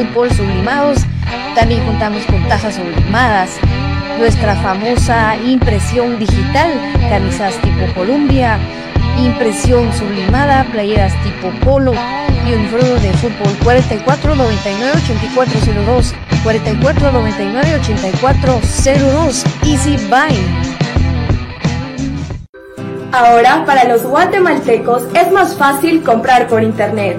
fútbol sublimados. También contamos con tazas sublimadas. Nuestra famosa impresión digital, camisas tipo Columbia, impresión sublimada, playeras tipo polo y uniforme de fútbol 44 99 8402 44 99 8402 Easy Buy. Ahora, para los guatemaltecos es más fácil comprar por internet.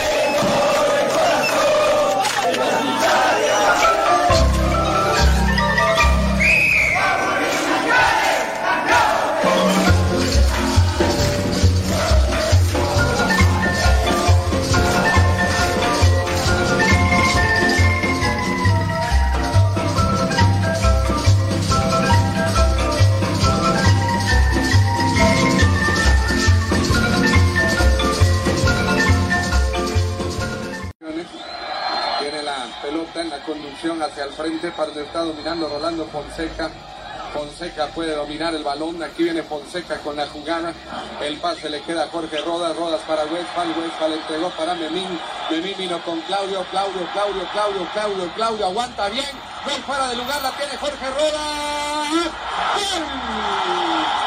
Frente donde está dominando Rolando Fonseca. Fonseca puede dominar el balón. Aquí viene Fonseca con la jugada. El pase le queda a Jorge Rodas. Rodas para Westphal. Westphal entregó para Memín. Memín vino con Claudio. Claudio, Claudio, Claudio, Claudio, Claudio. Aguanta bien. Gol fuera de lugar. La tiene Jorge Rodas. ¡Gol!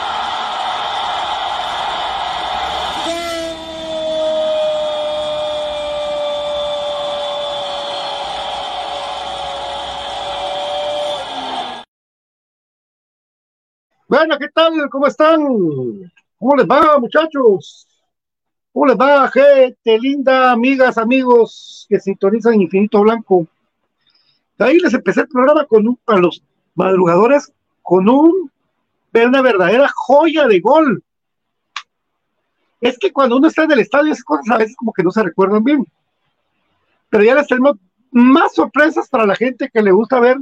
Bueno, ¿qué tal? ¿Cómo están? ¿Cómo les va, muchachos? ¿Cómo les va, gente linda, amigas, amigos que sintonizan Infinito Blanco? Ahí les empecé el programa con un, a los madrugadores con un, una verdadera joya de gol. Es que cuando uno está en el estadio, esas cosas a veces como que no se recuerdan bien. Pero ya les tenemos más sorpresas para la gente que le gusta ver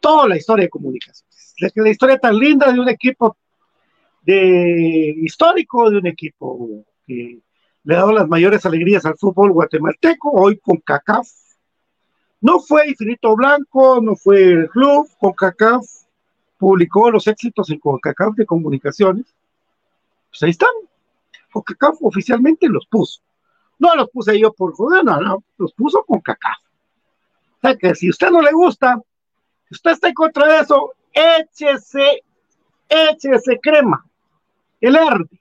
toda la historia de comunicaciones. La, historia tan linda de un equipo de histórico, de un equipo que le ha dado las mayores alegrías al fútbol guatemalteco, hoy con CACAF. No fue Infinito Blanco, no fue el club, con CACAF publicó los éxitos en CONCACAF de comunicaciones. Pues ahí están. CONCACAF oficialmente los puso. No los puse yo por joder, no, no, los puso con CACAF. O sea que si usted no le gusta, usted está en contra de eso, échese, échese crema, el arde.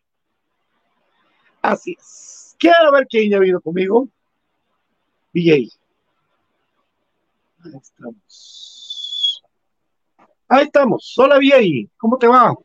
Así es. Quiero ver quién ya vino conmigo. BJ. Ahí estamos. Ahí estamos. Hola, BJ. ¿Cómo te va?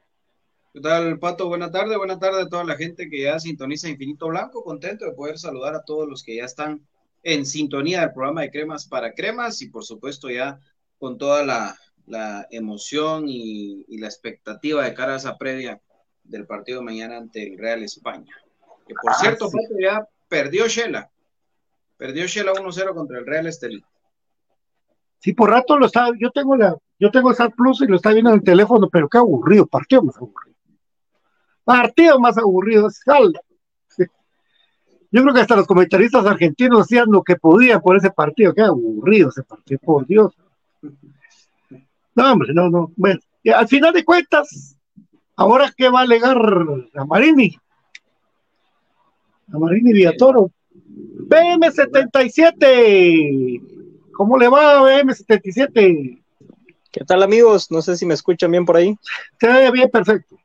¿Qué tal, Pato? Buenas tardes, buenas tardes a toda la gente que ya sintoniza Infinito Blanco. Contento de poder saludar a todos los que ya están en sintonía del programa de Cremas para Cremas y, por supuesto, ya con toda la, la emoción y, y, la expectativa de cara a esa previa del partido mañana ante el Real España. Que por Ah, cierto, sí. Ya perdió Shela. Perdió Shela 1-0 contra el Real Estelí. Sí, por rato lo estaba, yo tengo la, yo tengo Star Plus y lo está viendo en el teléfono, pero qué aburrido, partido más aburrido. Partido más aburrido. Sí. Yo creo que hasta los comentaristas argentinos hacían lo que podían por ese partido, qué aburrido ese partido, por Dios. No, hombre, no, no. Bueno, al final de cuentas, ahora qué va a alegar a Marini, a Marini Villatoro. BM77, ¿cómo le va BM77? ¿Qué tal amigos? No sé si me escuchan bien por ahí. Se ve bien, perfecto.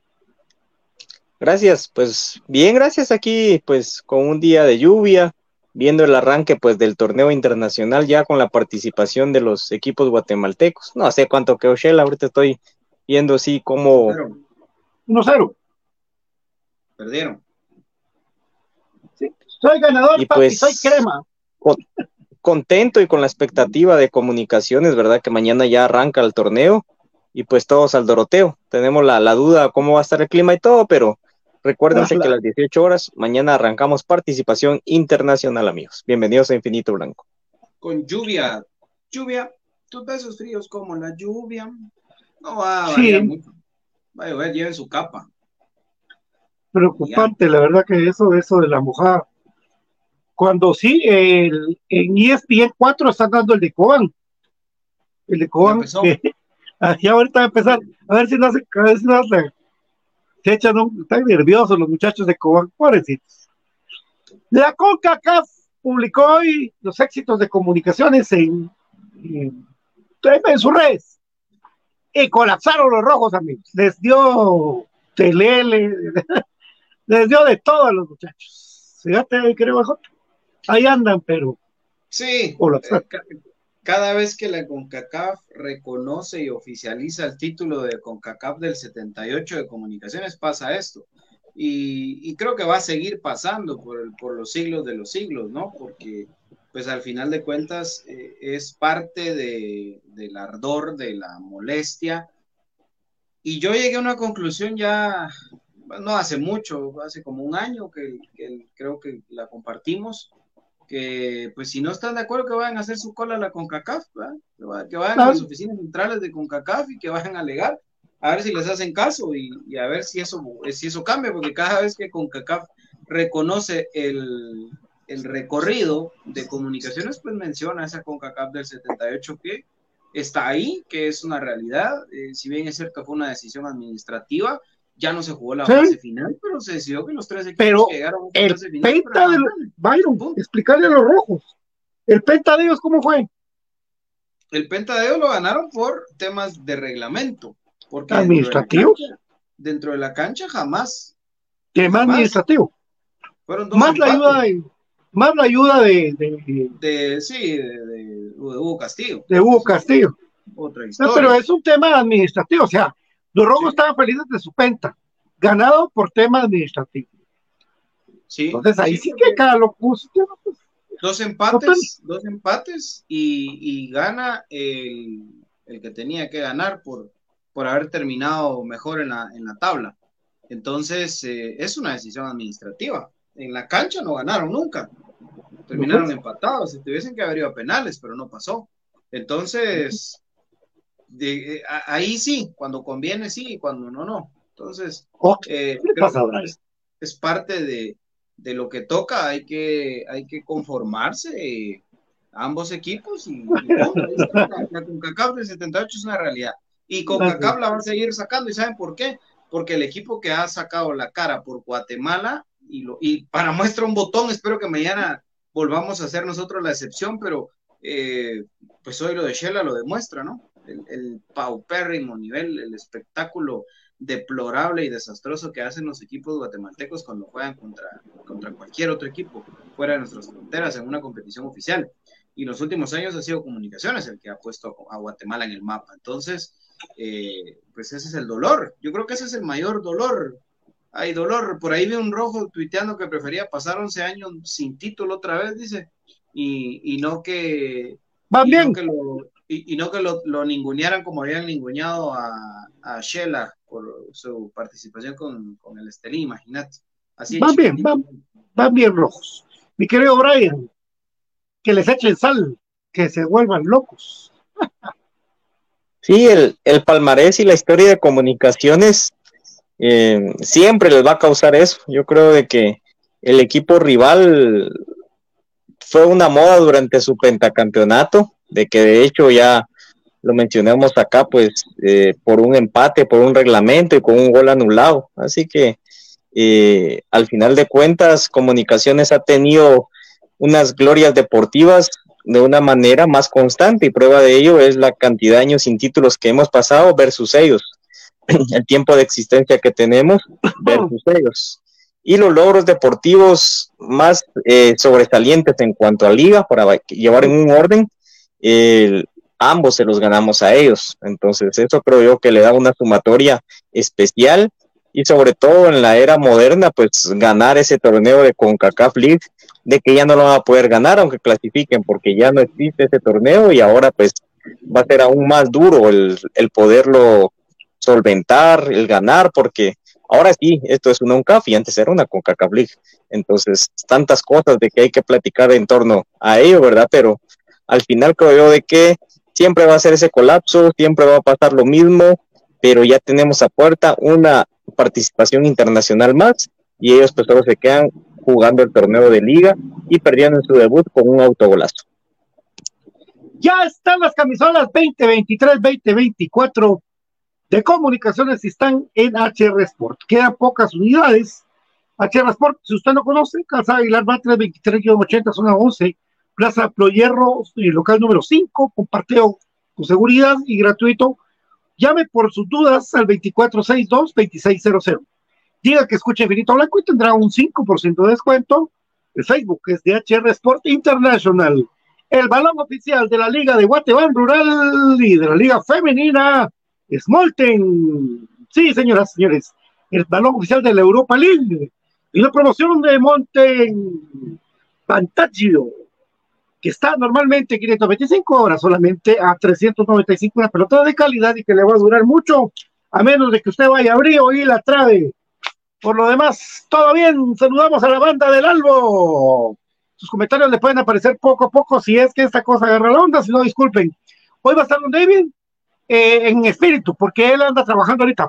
Gracias, pues bien, gracias aquí, pues con un día de lluvia, viendo el arranque pues del torneo internacional ya con la participación de los equipos guatemaltecos. No sé cuánto quedó Shell, ahorita estoy viendo así como 1-0. Perdieron. Sí, soy ganador, Y papi, pues- soy crema. con- contento y con la expectativa de comunicaciones, ¿verdad? Que mañana ya arranca el torneo y pues todos al Doroteo. Tenemos la, la duda cómo va a estar el clima y todo, pero recuérdense Ajá. que a las 18 horas mañana arrancamos participación internacional, amigos. Bienvenidos a Infinito Blanco. Con lluvia. Lluvia. Tus besos fríos como la lluvia. No va a Sí. variar mucho. Va a llover, lleven su capa. Preocupante, la verdad que eso, eso de la mojada. Cuando sí, el, en ESPN 4 están dando el de Coban. El de empezó. que así ahorita va a empezar. A ver si no se, a ver si no se, se echan un, están nerviosos los muchachos de Coban, pobrecitos. La CONCACAF publicó hoy los éxitos de comunicaciones en, en, en sus redes. Y colapsaron los rojos, amigos. Les dio telele, les dio de todo a los muchachos. Fíjate, creo. Ahí andan, pero Sí. colapsaron. eh, Cada vez que la CONCACAF reconoce y oficializa el título de CONCACAF del 78 de comunicaciones, pasa esto. Y, creo que va a seguir pasando por, los siglos de los siglos, ¿no? Porque, pues al final de cuentas, eh, es parte de, del ardor, de la molestia. Y yo llegué a una conclusión ya, no hace mucho, hace como un año que creo que la compartimos, que pues si no están de acuerdo que vayan a hacer su cola a la CONCACAF, ¿verdad? que, va- que vayan a las oficinas centrales de CONCACAF y que vayan a alegar, a ver si les hacen caso y, y a ver si eso, si eso cambia, porque cada vez que CONCACAF reconoce el, el recorrido de comunicaciones pues menciona esa CONCACAF del 78 que está ahí, que es una realidad. Eh, si bien es cierto que fue una decisión administrativa, ya no se jugó la Sí. fase final, pero se decidió que los tres equipos Pero que llegaron a la fase final penta de campeones. Byron, explicarle a los rojos. El penta de ellos, ¿cómo fue? El Pentadeo lo ganaron por temas de reglamento. Porque dentro de la Administrativos. cancha- Dentro de la cancha jamás. Tema administrativo. Fueron dos Más la ayuda de, más la ayuda de, de, de sí, de, de- de Hugo Castillo. de Hugo Castillo. Otra No, historia. pero es un tema administrativo, o sea, los rojos Sí. estaban felices de su penta, ganado por tema administrativo. Sí, Entonces ahí sí que cada lo puso. pues, Dos empates, dos empates y, y gana el, el que tenía que ganar por, por haber terminado mejor en la, en la tabla. Entonces, eh, es una decisión administrativa. En la cancha no ganaron nunca. Terminaron empatados. Si tuviesen que haber ido a penales, pero no pasó. Entonces, de- eh, ahí sí, cuando conviene sí, y cuando no, no. Entonces, eh, es, es parte de, de lo que toca, hay que, hay que conformarse ambos equipos y, y la, la CONCACAF del 78 es una realidad y CONCACAF la va a seguir sacando y ¿saben por qué? Porque el equipo que ha sacado la cara por Guatemala y, lo, y para muestra un botón, espero que mañana volvamos a hacer nosotros la excepción, pero eh, pues hoy lo de Shela lo demuestra, ¿no? El, el paupérrimo nivel, el espectáculo deplorable y desastroso que hacen los equipos guatemaltecos cuando juegan contra, contra cualquier otro equipo fuera de nuestras fronteras en una competición oficial. Y los últimos años ha sido Comunicaciones el que ha puesto a Guatemala en el mapa. Entonces, eh, pues ese es el dolor. Yo creo que ese es el mayor dolor. Hay dolor. Por ahí vi un rojo tuiteando que prefería pasar 11 años sin título otra vez, dice, y, y no que Van bien. no que lo, y, y no que lo, lo ningunearan como habían ninguneado a, a Shela por su participación con, con el Estelí, imagínate. Así Van bien, van, van bien rojos. Mi querido Brian, que les echen sal, que se vuelvan locos. Sí, el, el palmarés y la historia de comunicaciones eh, siempre les va a causar eso. Yo creo de que el equipo rival fue una moda durante su pentacampeonato, de que de hecho ya lo mencionamos acá, pues eh, por un empate, por un reglamento y con un gol anulado. Así que eh, al final de cuentas, Comunicaciones ha tenido unas glorias deportivas de una manera más constante y prueba de ello es la cantidad de años sin títulos que hemos pasado versus ellos, el tiempo de existencia que tenemos versus ellos y los logros deportivos más eh, sobresalientes en cuanto a liga para llevar en un orden, ambos se los ganamos a ellos. Entonces eso creo yo que le da una sumatoria especial y sobre todo en la era moderna, pues ganar ese torneo de CONCACAF League, de que ya no lo van a poder ganar aunque clasifiquen, porque ya no existe ese torneo y ahora pues va a ser aún más duro el, el poderlo solventar, el ganar, porque ahora sí, esto es una UNCAF y antes era una CONCACAF League. Entonces, tantas cosas de que hay que platicar en torno a ello, ¿verdad? Pero al final creo yo de que siempre va a ser ese colapso, siempre va a pasar lo mismo, pero ya tenemos a puerta una participación internacional más y ellos pues solo se quedan jugando el torneo de liga y perdieron en su debut con un autogolazo. Ya están las camisolas 2023-2024 de comunicaciones y están en HR Sport. Quedan pocas unidades. HR Sport, si usted no conoce, Casa Aguilar Batres 23-80, zona 11, Plaza Ployerro, local número 5, con parteo con seguridad y gratuito. Llame por sus dudas al 2462-2600. Diga que escuche Infinito Blanco y tendrá un 5% de descuento. El Facebook es de HR Sport International. El balón oficial de la Liga de Guatemala Rural y de la Liga Femenina es Molten. Sí, señoras señores, el balón oficial de la Europa League y la promoción de Monten Pantaggio, que está normalmente 525 horas, solamente a 395 una pelota de calidad y que le va a durar mucho, a menos de que usted vaya a abrir y la trabe. Por lo demás, todo bien. Saludamos a la banda del Albo. Sus comentarios le pueden aparecer poco a poco si es que esta cosa agarra la onda, si no, disculpen. Hoy va a estar don David eh, en espíritu, porque él anda trabajando ahorita.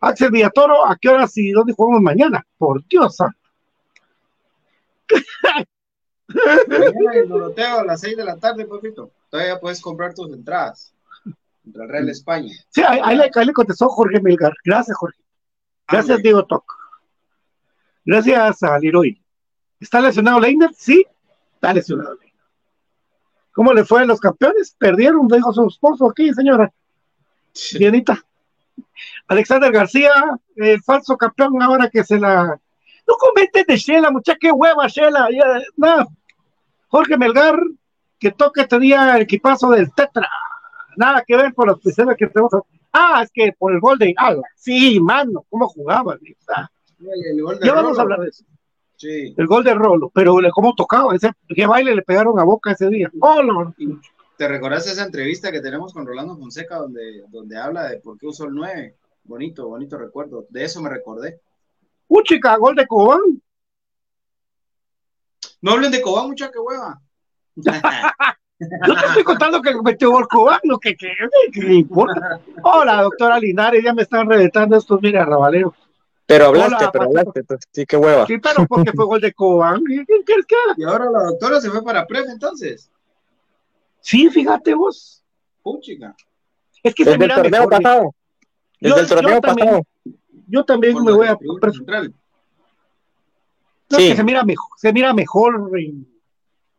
Axel Villatoro, ¿a qué horas y dónde jugamos mañana? Por Dios. santo. Mañana en Doroteo a las 6 de la tarde, papito. Todavía puedes comprar tus entradas. Contra el Real España. Sí, ahí, ahí le, ahí le contestó Jorge Melgar. Gracias, Jorge. Gracias. Diego Toc. Gracias a Leroy. ¿Está lesionado Leiner? Sí, está lesionado Leiner. ¿Cómo le fue a los campeones? Perdieron, dijo su esposo aquí, señora. Bienita. Alexander García, el falso campeón, ahora que se la. No comenten de Shela, muchacha, qué hueva, Shela. No. Jorge Melgar, que toca este día el equipazo del Tetra. Nada que ver con las pistolas que tenemos. Ah, es que por el gol de Ala. Sí, mano, cómo jugaba. ya vamos Rolo. a hablar de eso. Sí. El gol de Rolo, pero cómo tocaba, ese, qué baile le pegaron a boca ese día. Oh, no. ¿Te recordás esa entrevista que tenemos con Rolando Fonseca donde, donde habla de por qué usó el 9? Bonito, bonito recuerdo. De eso me recordé. Un chica, gol de Cobán. No hablen de Cobán, mucha que hueva. Yo te estoy contando que metió gol Cobán, lo que, que, que le importa. Hola, doctora Linares, ya me están reventando estos, mira, rabaleros. Pero hablaste, Hola, pero hablaste, entonces, sí, qué hueva. Sí, pero porque fue gol de Cobán. ¿Qué qué quieres que haga? y ahora la doctora se fue para Pref entonces. Sí, fíjate vos. Puchica. Es que se Desde el mira torneo mejor. pasado. Desde Yo- el torneo yo también- pasado. Yo también Por me voy a. central. No, Sí. que se mira mejor, se mira mejor en,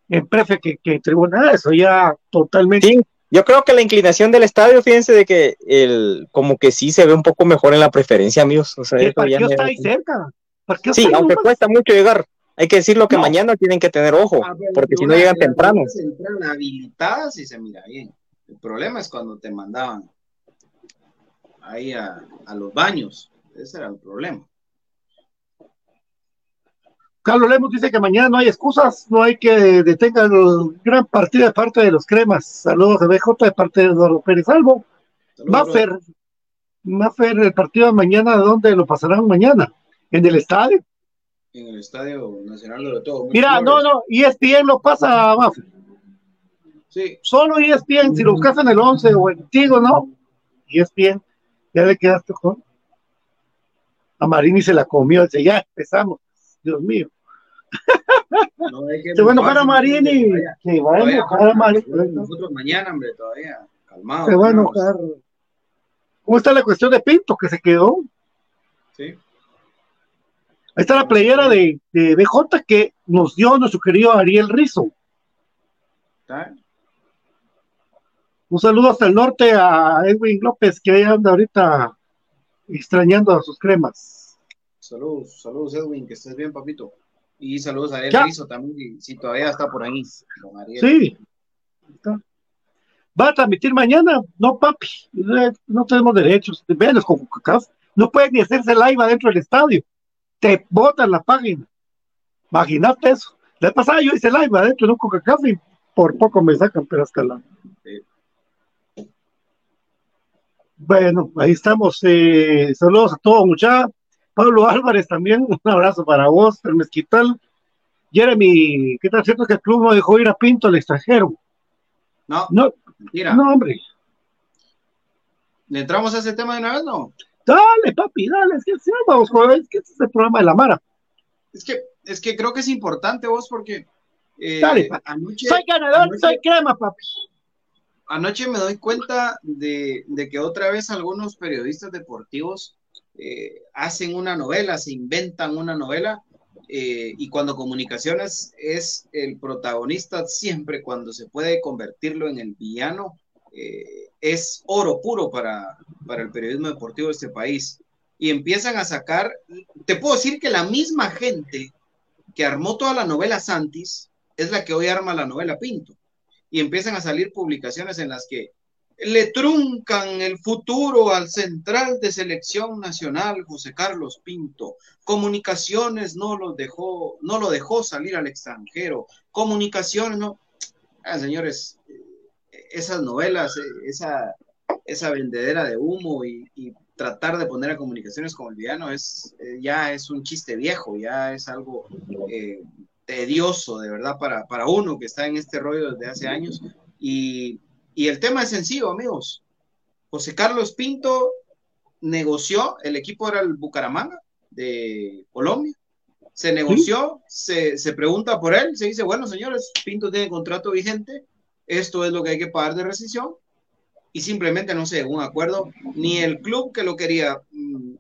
en prefe que, que en tribuna. Eso ya totalmente. Sí, yo creo que la inclinación del estadio, fíjense de que el, como que sí se ve un poco mejor en la preferencia, amigos. O sea, el me- está ahí cerca. Sí, aunque cuesta mucho llegar. Hay que decirlo que No. mañana tienen que tener ojo, Ah, porque si no llegan la temprano. tribuna central habilitada sí se mira bien. El problema es cuando te mandaban ahí a, a los baños. Ese era el problema. Carlos Lemos dice que mañana no hay excusas, no hay que detenga el gran partido de parte de los cremas. Saludos de BJ de parte de Eduardo Pérez Salvo. Saludos, Maffer, Maffer, el partido de mañana, ¿dónde lo pasarán mañana? En el estadio. En el Estadio Nacional de todo. Mira, no, no, ESPN lo pasa, Maffer. Sí, Solo ESPN, si lo buscas en el 11 o en Tigo, ¿no? ESPN, ya le quedaste con. A Marini se la comió, dice, ya empezamos. Dios mío. No hay que Se va a enojar a enojarse, Marini. todavía- Se va a todavía enojar a Marini. Nosotros mañana, hombre, todavía. Calmado. Se va a enojar. ¿Cómo está la cuestión de Pinto que se quedó? Sí. Ahí está la playera de, de BJ que nos dio nuestro querido Ariel Rizo. ¿Está? Un saludo hasta el norte a Edwin López, que ahí anda ahorita extrañando a sus cremas. Saludos, saludos Edwin, que estés bien, papito. Y saludos a Ariel Ya. Rizzo también, si todavía está por ahí. Sí. ¿Va a transmitir mañana? No, papi. Eh, No tenemos derechos. Vean con CACAF. No pueden ni hacerse live adentro del estadio. Te botan la página. Imagínate eso. La pasada yo hice live adentro de un CONCACAF y por poco me sacan, pero hasta la. Sí. Bueno, ahí estamos. eh, saludos a todos, muchachos. Pablo Álvarez también, un abrazo para vos, el Mezquital. Jeremy, ¿qué tal cierto que el club no dejó ir a Pinto al extranjero? No, No, no, hombre. ¿Le entramos a ese tema de una vez? No. Dale, papi, dale. Es que sí, vamos, joder, es que este es el programa de la Mara. Es que, es que creo que es importante vos porque eh, Dale, anoche, Soy ganador, anoche- soy crema, papi. anoche me doy cuenta de, de que otra vez algunos periodistas deportivos eh, hacen una novela, se inventan una novela eh, y cuando comunicaciones es el protagonista siempre cuando se puede convertirlo en el villano, eh, es oro puro para, para el periodismo deportivo de este país. Y empiezan a sacar, te puedo decir que la misma gente que armó toda la novela Santis es la que hoy arma la novela Pinto. Y empiezan a salir publicaciones en las que le truncan el futuro al central de selección nacional José Carlos Pinto. Comunicaciones no lo dejó, no lo dejó salir al extranjero. Comunicaciones no. Ah, señores, eh, esas novelas, eh, esa, esa vendedera de humo y, tratar de poner a comunicaciones como el villano es eh, ya es un chiste viejo, ya es algo tedioso de verdad para, para uno que está en este rollo desde hace años. Y, y el tema es sencillo, amigos. José Carlos Pinto negoció, el equipo era el Bucaramanga de Colombia, Se negoció, se, se pregunta por él, se dice, bueno, señores, Pinto tiene contrato vigente, esto es lo que hay que pagar de rescisión, y simplemente no se llegó a un acuerdo, ni el club que lo quería mm,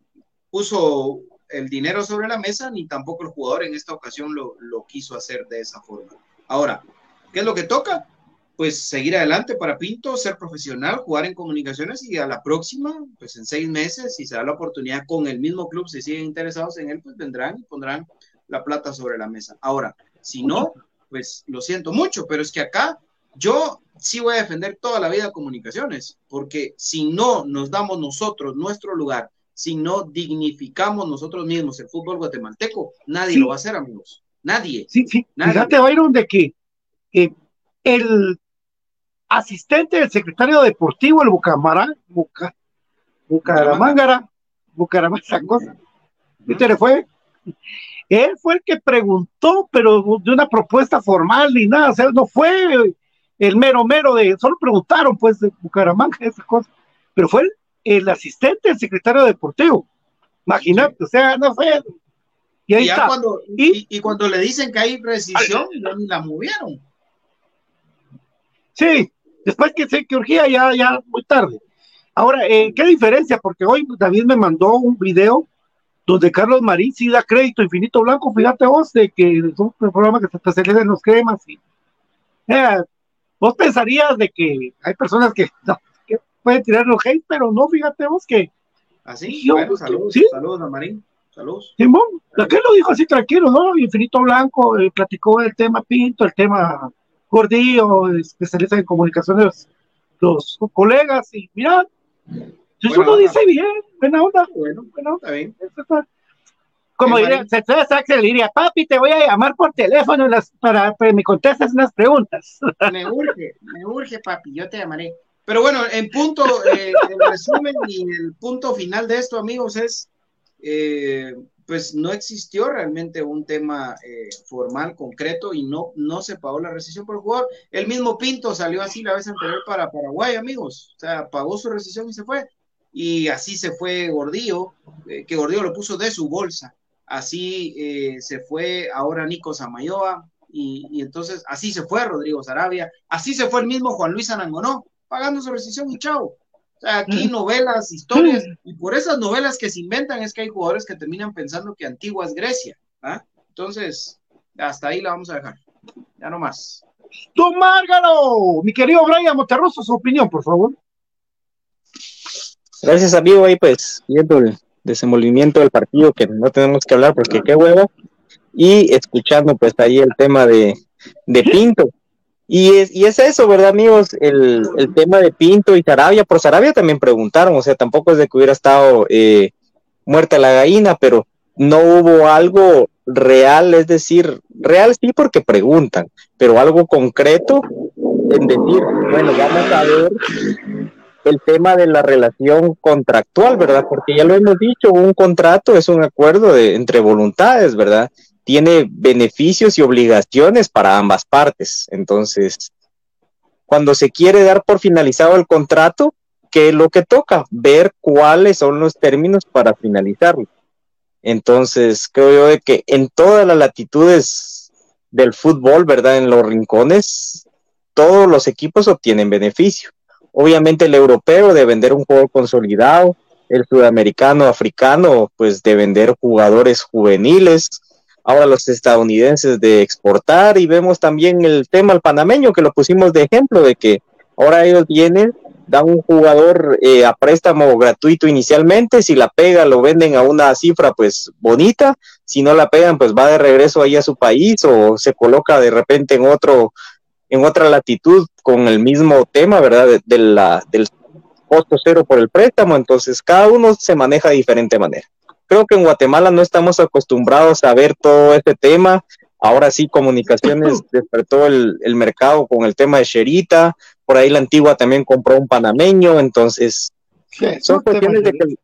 puso el dinero sobre la mesa, ni tampoco el jugador en esta ocasión lo, lo quiso hacer de esa forma. Ahora, ¿qué es lo que toca? Pues seguir adelante para Pinto, ser profesional, jugar en comunicaciones y a la próxima, pues en seis meses, si se da la oportunidad con el mismo club, si siguen interesados en él, pues vendrán y pondrán la plata sobre la mesa. Ahora, si no, pues lo siento mucho, pero es que acá yo sí voy a defender toda la vida comunicaciones, porque si no nos damos nosotros nuestro lugar, si no dignificamos nosotros mismos el fútbol guatemalteco, nadie Sí. lo va a hacer, amigos. Nadie. Sí, sí. Nadie. Fíjate, Byron, de que eh, el asistente del secretario deportivo, el Bucamarán, Buca, Bucaramangara, Bucaramanga, esa cosa, ¿viste le fue? Él fue el que preguntó, pero de una propuesta formal ni nada, o sea, no fue el mero mero de, solo preguntaron pues de Bucaramanga, esa cosa, pero fue el, el asistente del secretario deportivo, imagínate, o sea, no fue, y ahí Y está. cuando, ¿Y? y, cuando le dicen que hay rescisión, ni la movieron. Sí, después que sé que urgía ya, ya muy tarde. Ahora, eh, ¿qué diferencia? Porque hoy David me mandó un video donde Carlos Marín sí da crédito Infinito Blanco, fíjate vos, de que es un programa que se especializa en los cremas. Y, eh, vos pensarías de que hay personas que, no, que pueden tirar los hate, pero no, fíjate vos que Así, Yo- bueno, saludos, sí. saludos a Marín, saludos. Simón, aquel lo dijo así tranquilo, ¿no? Infinito Blanco eh, platicó el tema Pinto, el tema Gordillo, especialista en comunicaciones, los colegas, y mira, uno onda. dice bien, buena onda, Bueno, buena onda. está bien. eso está. Como Eh, diría, se- le diría, papi, te voy a llamar por teléfono las- para que me contestes unas preguntas. Me urge, me urge, papi, yo te llamaré. Pero bueno, en punto, eh, el resumen y el punto final de esto, amigos, es, eh, pues no existió realmente un tema eh, formal, concreto, y no, no se pagó la rescisión por el jugador. El mismo Pinto salió así la vez anterior para Paraguay, amigos. O sea, pagó su rescisión y se fue. Y así se fue Gordillo, eh, que Gordillo lo puso de su bolsa. Así eh, se fue ahora Nico Samayoa, y, entonces así se fue Rodrigo Sarabia, así se fue el mismo Juan Luis Anangonó, pagando su rescisión y chao. O sea, aquí novelas, historias, y por esas novelas que se inventan es que hay jugadores que terminan pensando que Antigua es Grecia. ¿ah? Entonces, hasta ahí la vamos a dejar. Ya no más. ¡Tú, Márgaro! Mi querido Brian Monterroso, su opinión, por favor. Gracias, amigo, ahí pues viendo el desenvolvimiento del partido, que no tenemos que hablar porque qué huevo, y escuchando pues ahí el tema de, de Pinto. Y es, y es eso, ¿verdad, amigos? El, el tema de Pinto y Sarabia, por Sarabia también preguntaron, o sea, tampoco es de que hubiera estado eh, muerta la gallina, pero no hubo algo real, es decir, real sí porque preguntan, pero algo concreto en decir, bueno, vamos a ver el tema de la relación contractual, ¿verdad? Porque ya lo hemos dicho, un contrato es un acuerdo de, entre voluntades, ¿verdad? Tiene beneficios y obligaciones para ambas partes. Entonces, cuando se quiere dar por finalizado el contrato, ¿qué es lo que toca? Ver cuáles son los términos para finalizarlo. Entonces, creo yo de que en todas las latitudes del fútbol, ¿verdad? En los rincones, todos los equipos obtienen beneficio. Obviamente el europeo de vender un juego consolidado, el sudamericano, africano, pues de vender jugadores juveniles, ahora los estadounidenses de exportar y vemos también el tema al panameño que lo pusimos de ejemplo de que ahora ellos vienen, dan un jugador eh, a préstamo gratuito inicialmente, si la pega lo venden a una cifra pues bonita, si no la pegan pues va de regreso ahí a su país o se coloca de repente en otro en otra latitud con el mismo tema, ¿verdad? Del costo cero por el préstamo, entonces cada uno se maneja de diferente manera. Creo que en Guatemala no estamos acostumbrados a ver todo este tema. Ahora sí, comunicaciones despertó el, el mercado con el tema de Sherita, por ahí la antigua también compró un panameño, entonces son cuestiones de que, el-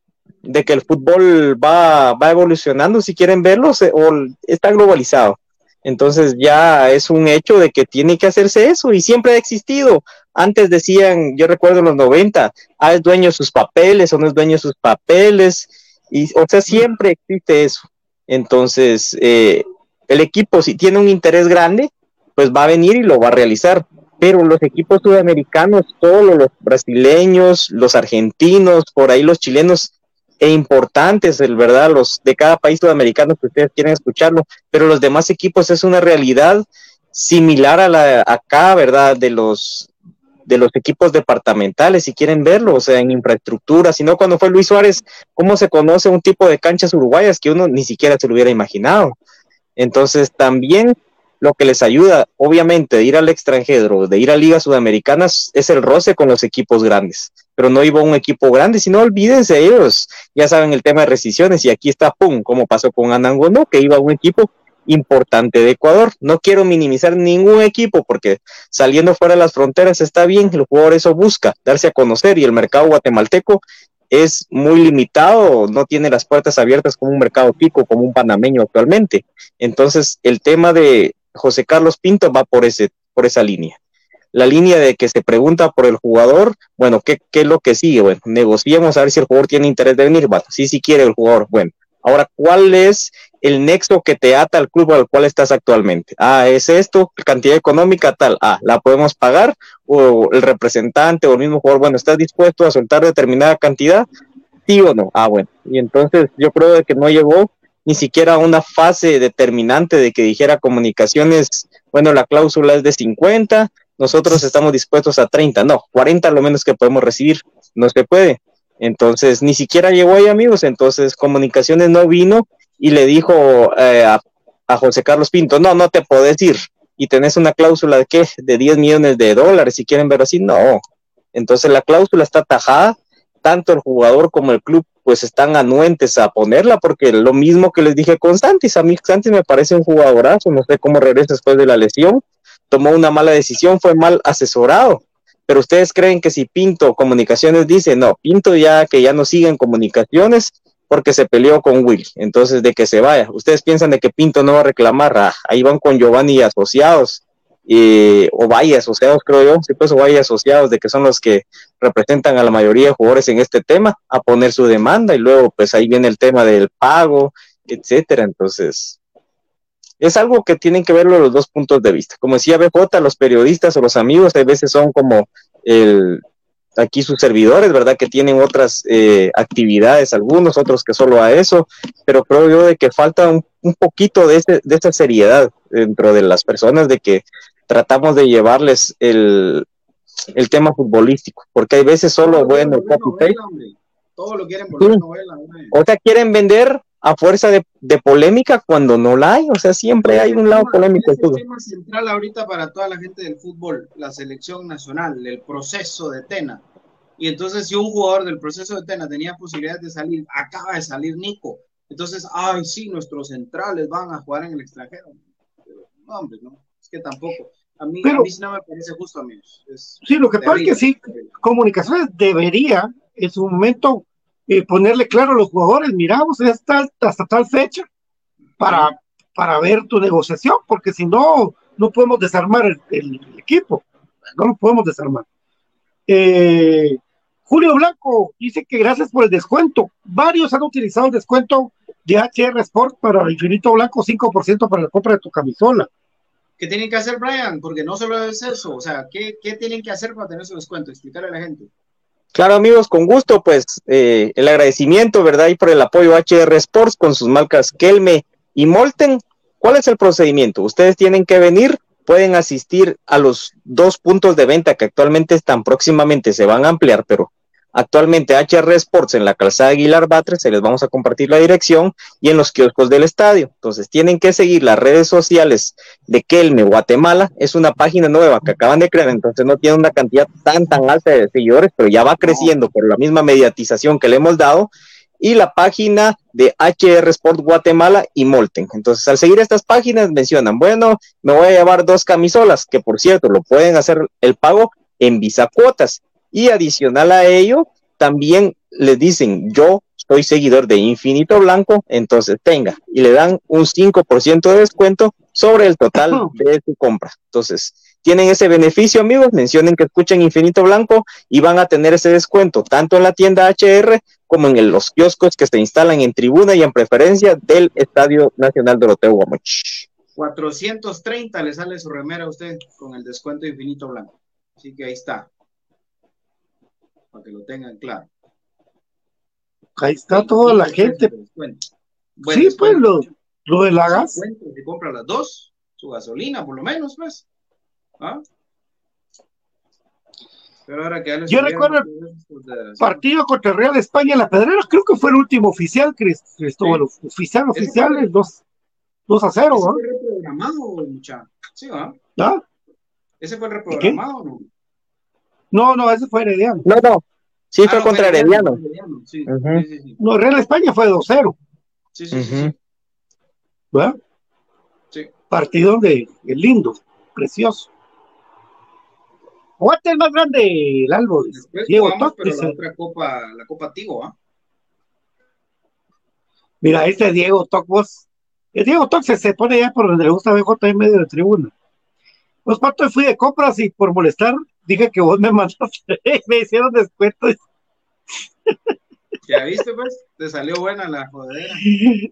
de que el fútbol va, va evolucionando, si quieren verlo, se- o está globalizado. Entonces ya es un hecho de que tiene que hacerse eso y siempre ha existido. Antes decían, yo recuerdo en los 90, ah, es dueño de sus papeles o no es dueño de sus papeles. Y, o sea, siempre existe eso. Entonces, eh, el equipo, si tiene un interés grande, pues va a venir y lo va a realizar. Pero los equipos sudamericanos, todos los brasileños, los argentinos, por ahí los chilenos, e importantes, verdad, los de cada país sudamericano que ustedes quieren escucharlo, pero los demás equipos es una realidad similar a la acá, ¿verdad? De los de los equipos departamentales, si quieren verlo, o sea, en infraestructura, sino cuando fue Luis Suárez, ¿cómo se conoce un tipo de canchas uruguayas que uno ni siquiera se lo hubiera imaginado? Entonces, también lo que les ayuda, obviamente, de ir al extranjero, de ir a ligas sudamericanas, es el roce con los equipos grandes. Pero no iba un equipo grande, sino olvídense ellos. Ya saben el tema de rescisiones y aquí está, pum, como pasó con Anangono, que iba un equipo importante de Ecuador. No quiero minimizar ningún equipo porque saliendo fuera de las fronteras está bien, el jugador eso busca, darse a conocer y el mercado guatemalteco es muy limitado, no tiene las puertas abiertas como un mercado pico, como un panameño actualmente. Entonces, el tema de José Carlos Pinto va por, ese, por esa línea. La línea de que se pregunta por el jugador, bueno, ¿qué, ¿qué es lo que sigue? Bueno, negociemos a ver si el jugador tiene interés de venir. Bueno, sí, sí quiere el jugador. Bueno, ahora, ¿cuál es el nexo que te ata al club al cual estás actualmente? Ah, es esto, cantidad económica tal. Ah, ¿la podemos pagar? O el representante o el mismo jugador, bueno, ¿estás dispuesto a soltar determinada cantidad? ¿Sí o no? Ah, bueno. Y entonces yo creo que no llegó ni siquiera una fase determinante de que dijera comunicaciones, bueno, la cláusula es de 50, nosotros estamos dispuestos a 30, no, 40 lo menos que podemos recibir, no se puede. Entonces, ni siquiera llegó ahí, amigos, entonces comunicaciones no vino y le dijo eh, a, José Carlos Pinto, no, no te podés ir. Y tenés una cláusula de qué? De 10 millones de dólares, si quieren ver así, no. Entonces la cláusula está tajada, tanto el jugador como el club pues están anuentes a ponerla, porque lo mismo que les dije con Santis, a mí Santis me parece un jugadorazo, no sé cómo regresa después de la lesión, tomó una mala decisión, fue mal asesorado, pero ustedes creen que si Pinto Comunicaciones dice, no, Pinto ya que ya no sigue en comunicaciones porque se peleó con Will, entonces de que se vaya, ustedes piensan de que Pinto no va a reclamar, ah, ahí van con Giovanni y asociados, eh, o vaya asociados, creo yo, sí, pues o vaya asociados, de que son los que representan a la mayoría de jugadores en este tema, a poner su demanda. Y luego pues ahí viene el tema del pago, etcétera. Entonces, es algo que tienen que verlo los dos puntos de vista. Como decía BJ, los periodistas o los amigos a veces son como el, aquí sus servidores, ¿verdad? Que tienen otras eh, actividades, algunos, otros que solo a eso, pero creo yo de que falta un, un poquito de, ese, de esa seriedad dentro de las personas, de que tratamos de llevarles el, el tema futbolístico, porque hay veces solo, bueno, copy Todo lo quieren volver sí. novela. O sea, quieren vender a fuerza de, de, polémica cuando no la hay, o sea, siempre hay un lado polémico. Es el tema central ahorita para toda la gente del fútbol, la selección nacional, el proceso de Tena. Y entonces, si un jugador del proceso de Tena tenía posibilidades de salir, acaba de salir Nico. Entonces, ay, sí, nuestros centrales van a jugar en el extranjero. No, hombre, no, es que tampoco. A mí, Pero, a mí no me parece justo, amigos. Es sí, lo que pasa es que sí, Comunicaciones debería en su momento eh, ponerle claro a los jugadores, miramos hasta, hasta tal fecha para, para ver tu negociación, porque si no, no podemos desarmar el, el, el equipo, no lo podemos desarmar. Eh, Julio Blanco dice que gracias por el descuento. Varios han utilizado el descuento de HR Sport para Infinito Blanco, 5% para la compra de tu camisola. ¿Qué tienen que hacer, Brian? Porque no solo es eso. O sea, ¿qué, qué tienen que hacer para tener ese descuento? Explicarle a la gente. Claro, amigos, con gusto, pues eh, el agradecimiento, ¿verdad? Y por el apoyo HR Sports con sus marcas Kelme y Molten. ¿Cuál es el procedimiento? Ustedes tienen que venir, pueden asistir a los dos puntos de venta que actualmente están próximamente, se van a ampliar, pero actualmente HR Sports en la calzada Aguilar Batres, se les vamos a compartir la dirección, y en los kioscos del estadio. Entonces tienen que seguir las redes sociales de Kelme Guatemala, es una página nueva que acaban de crear, entonces no tiene una cantidad tan tan alta de seguidores, pero ya va creciendo por la misma mediatización que le hemos dado, y la página de HR Sport Guatemala y Molten. Entonces, al seguir estas páginas, mencionan, bueno, me voy a llevar dos camisolas, que por cierto, lo pueden hacer el pago en Visa Cuotas. Y adicional a ello, también les dicen, yo soy seguidor de Infinito Blanco, entonces tenga, y le dan un 5% de descuento sobre el total de su compra. Entonces, tienen ese beneficio, amigos, mencionen que escuchen Infinito Blanco y van a tener ese descuento, tanto en la tienda HR como en el- los kioscos que se instalan en tribuna y en preferencia del Estadio Nacional Doroteo Guamuch. 430 le sale su remera a usted con el descuento infinito blanco. Así que ahí está. Para que lo tengan claro. Ahí está toda la gente. Sí, pues lo, lo de la gas. 50, Si compra las dos, su gasolina por lo menos, pues. ¿Ah? Pero ahora que Yo recuerdo esas consideraciones. Partido contra Real España en la Pedrera, creo que fue el último oficial, Cris- Cristóbal. Oficial, Ese oficial, fue- el 2, 2 a 0, Ese fue reprogramado, mucha. Sí, ¿va? ¿Ah? Ese fue reprogramado, ¿no? No, no, ese fue Herediano. No, no. Sí, Ah, fue no, contra fue Herediano. Herediano, Sí, Ujú. sí, sí, sí. No, Real España fue 2-0, Sí, sí, sí, Ujú. sí. ¿verdad? Sí. Partido de, de lindo, precioso. ¿Cuál es el más grande, el Albo? Después Diego jugamos, Toc, pero la otra copa, la copa Tigo, ¿ah? Mira, este Diego Toc, vos. El Diego Toc se, se pone ya por donde le gusta BJ en medio de tribuna. Pues cuánto fui de compras y por molestar dije que vos me mandaste, me hicieron descuento. Ya viste, pues, te salió buena la jodera.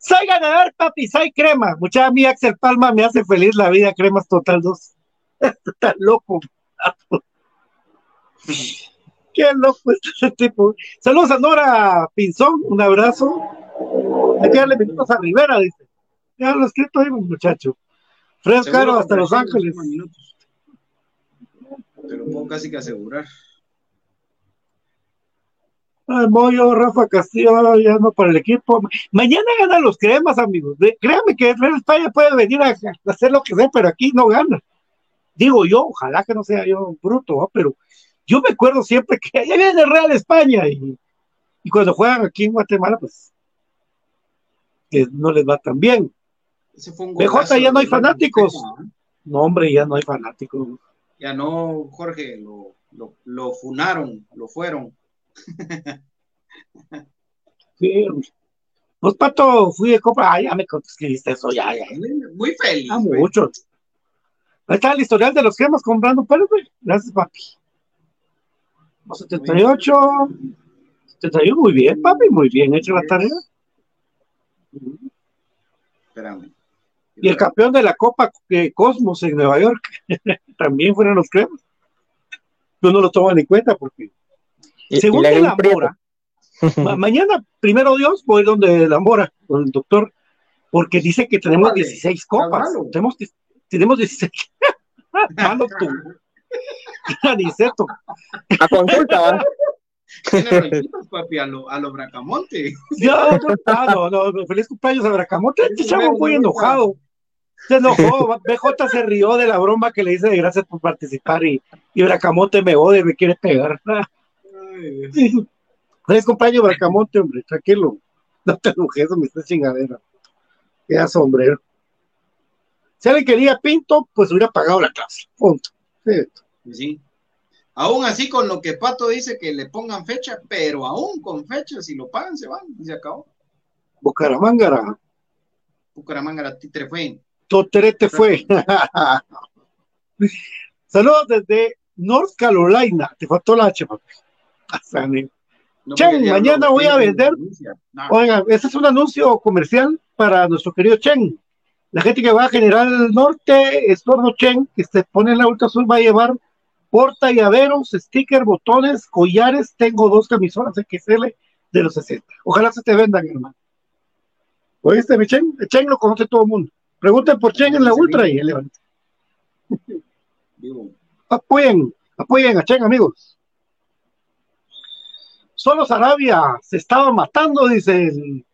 Soy ganador, papi, soy crema. Mucha mi Axel Palma me hace feliz la vida, cremas total 2. Está loco. Qué loco está ese tipo. Saludos a Nora Pinzón, un abrazo. Hay que darle minutos a Rivera, dice. Ya lo escrito ahí, muchacho. Fred Seguro Caro que hasta Los Ángeles. minutos. Te lo puedo casi que asegurar. Ay, Moyo, Rafa Castillo, ya no para el equipo. Mañana ganan los cremas, amigos. De- créanme que Real España puede venir a, a hacer lo que sea, pero aquí no gana. Digo yo, ojalá que no sea yo bruto, ¿va? pero yo me acuerdo siempre que allá viene Real España y, y cuando juegan aquí en Guatemala, pues que no les va tan bien. Ese fue un BJ, ya no hay fanáticos. No, hombre, ya no hay fanáticos. Ya no, Jorge, lo, lo, lo funaron, lo fueron. Sí. Pues, Pato, fui de compra. Ay, ya me escribiste eso, ya, ya. Muy feliz. Ah, mucho. Ahí está el historial de los cremas comprando pelos, güey. Gracias, papi. Los 78. 71, muy bien, papi, muy bien hecho la tarea. Espérame. Y el campeón de la Copa eh, Cosmos en Nueva York también fueron los cremas. Yo no lo toman en cuenta porque, Y- y según hago la prieto. Mora, ma- mañana, primero Dios, voy donde la Mora, con el doctor, porque dice que tenemos Órale, 16 copas. Tenemos, tenemos 16. Malo tú. Aniceto. A consulta. Tiene papi, a lo, a lo Bracamonte. Ya, ah, no, no, feliz cumpleaños a Bracamonte. Este chavo muy enojado. Se enojó. BJ se rió de la broma que le hice de gracias por participar y, y Bracamonte me odia y me quiere pegar. Feliz cumpleaños, Bracamonte, hombre, tranquilo. No te enojes, me está chingadera. Queda sombrero. Si alguien quería Pinto, pues hubiera pagado la clase. Punto. Sí. Sí. Aún así, con lo que Pato dice que le pongan fecha, pero aún con fecha, si lo pagan, se van y se acabó. Bucaramangara. Bucaramanga, la titre fue. Toterete fue. Saludos desde North Carolina. Te faltó la H, papi. Hasta ni- No, Chen, mañana voy a vender. No. Oiga, este es un anuncio comercial para nuestro querido Chen. La gente que va a General Norte, Estorno Chen, que se pone en la Ultra Azul, va a llevar porta llaveros, sticker, botones, collares. Tengo dos camisolas XL de los 60. Ojalá se te vendan, hermano. ¿Oíste, mi Chen? Chen lo conoce todo el mundo. Pregunten por Chen en la Ultra y él levanta. Digo, Apoyen, apoyen a Chen, amigos. Solo Sarabia se estaba matando, dice el.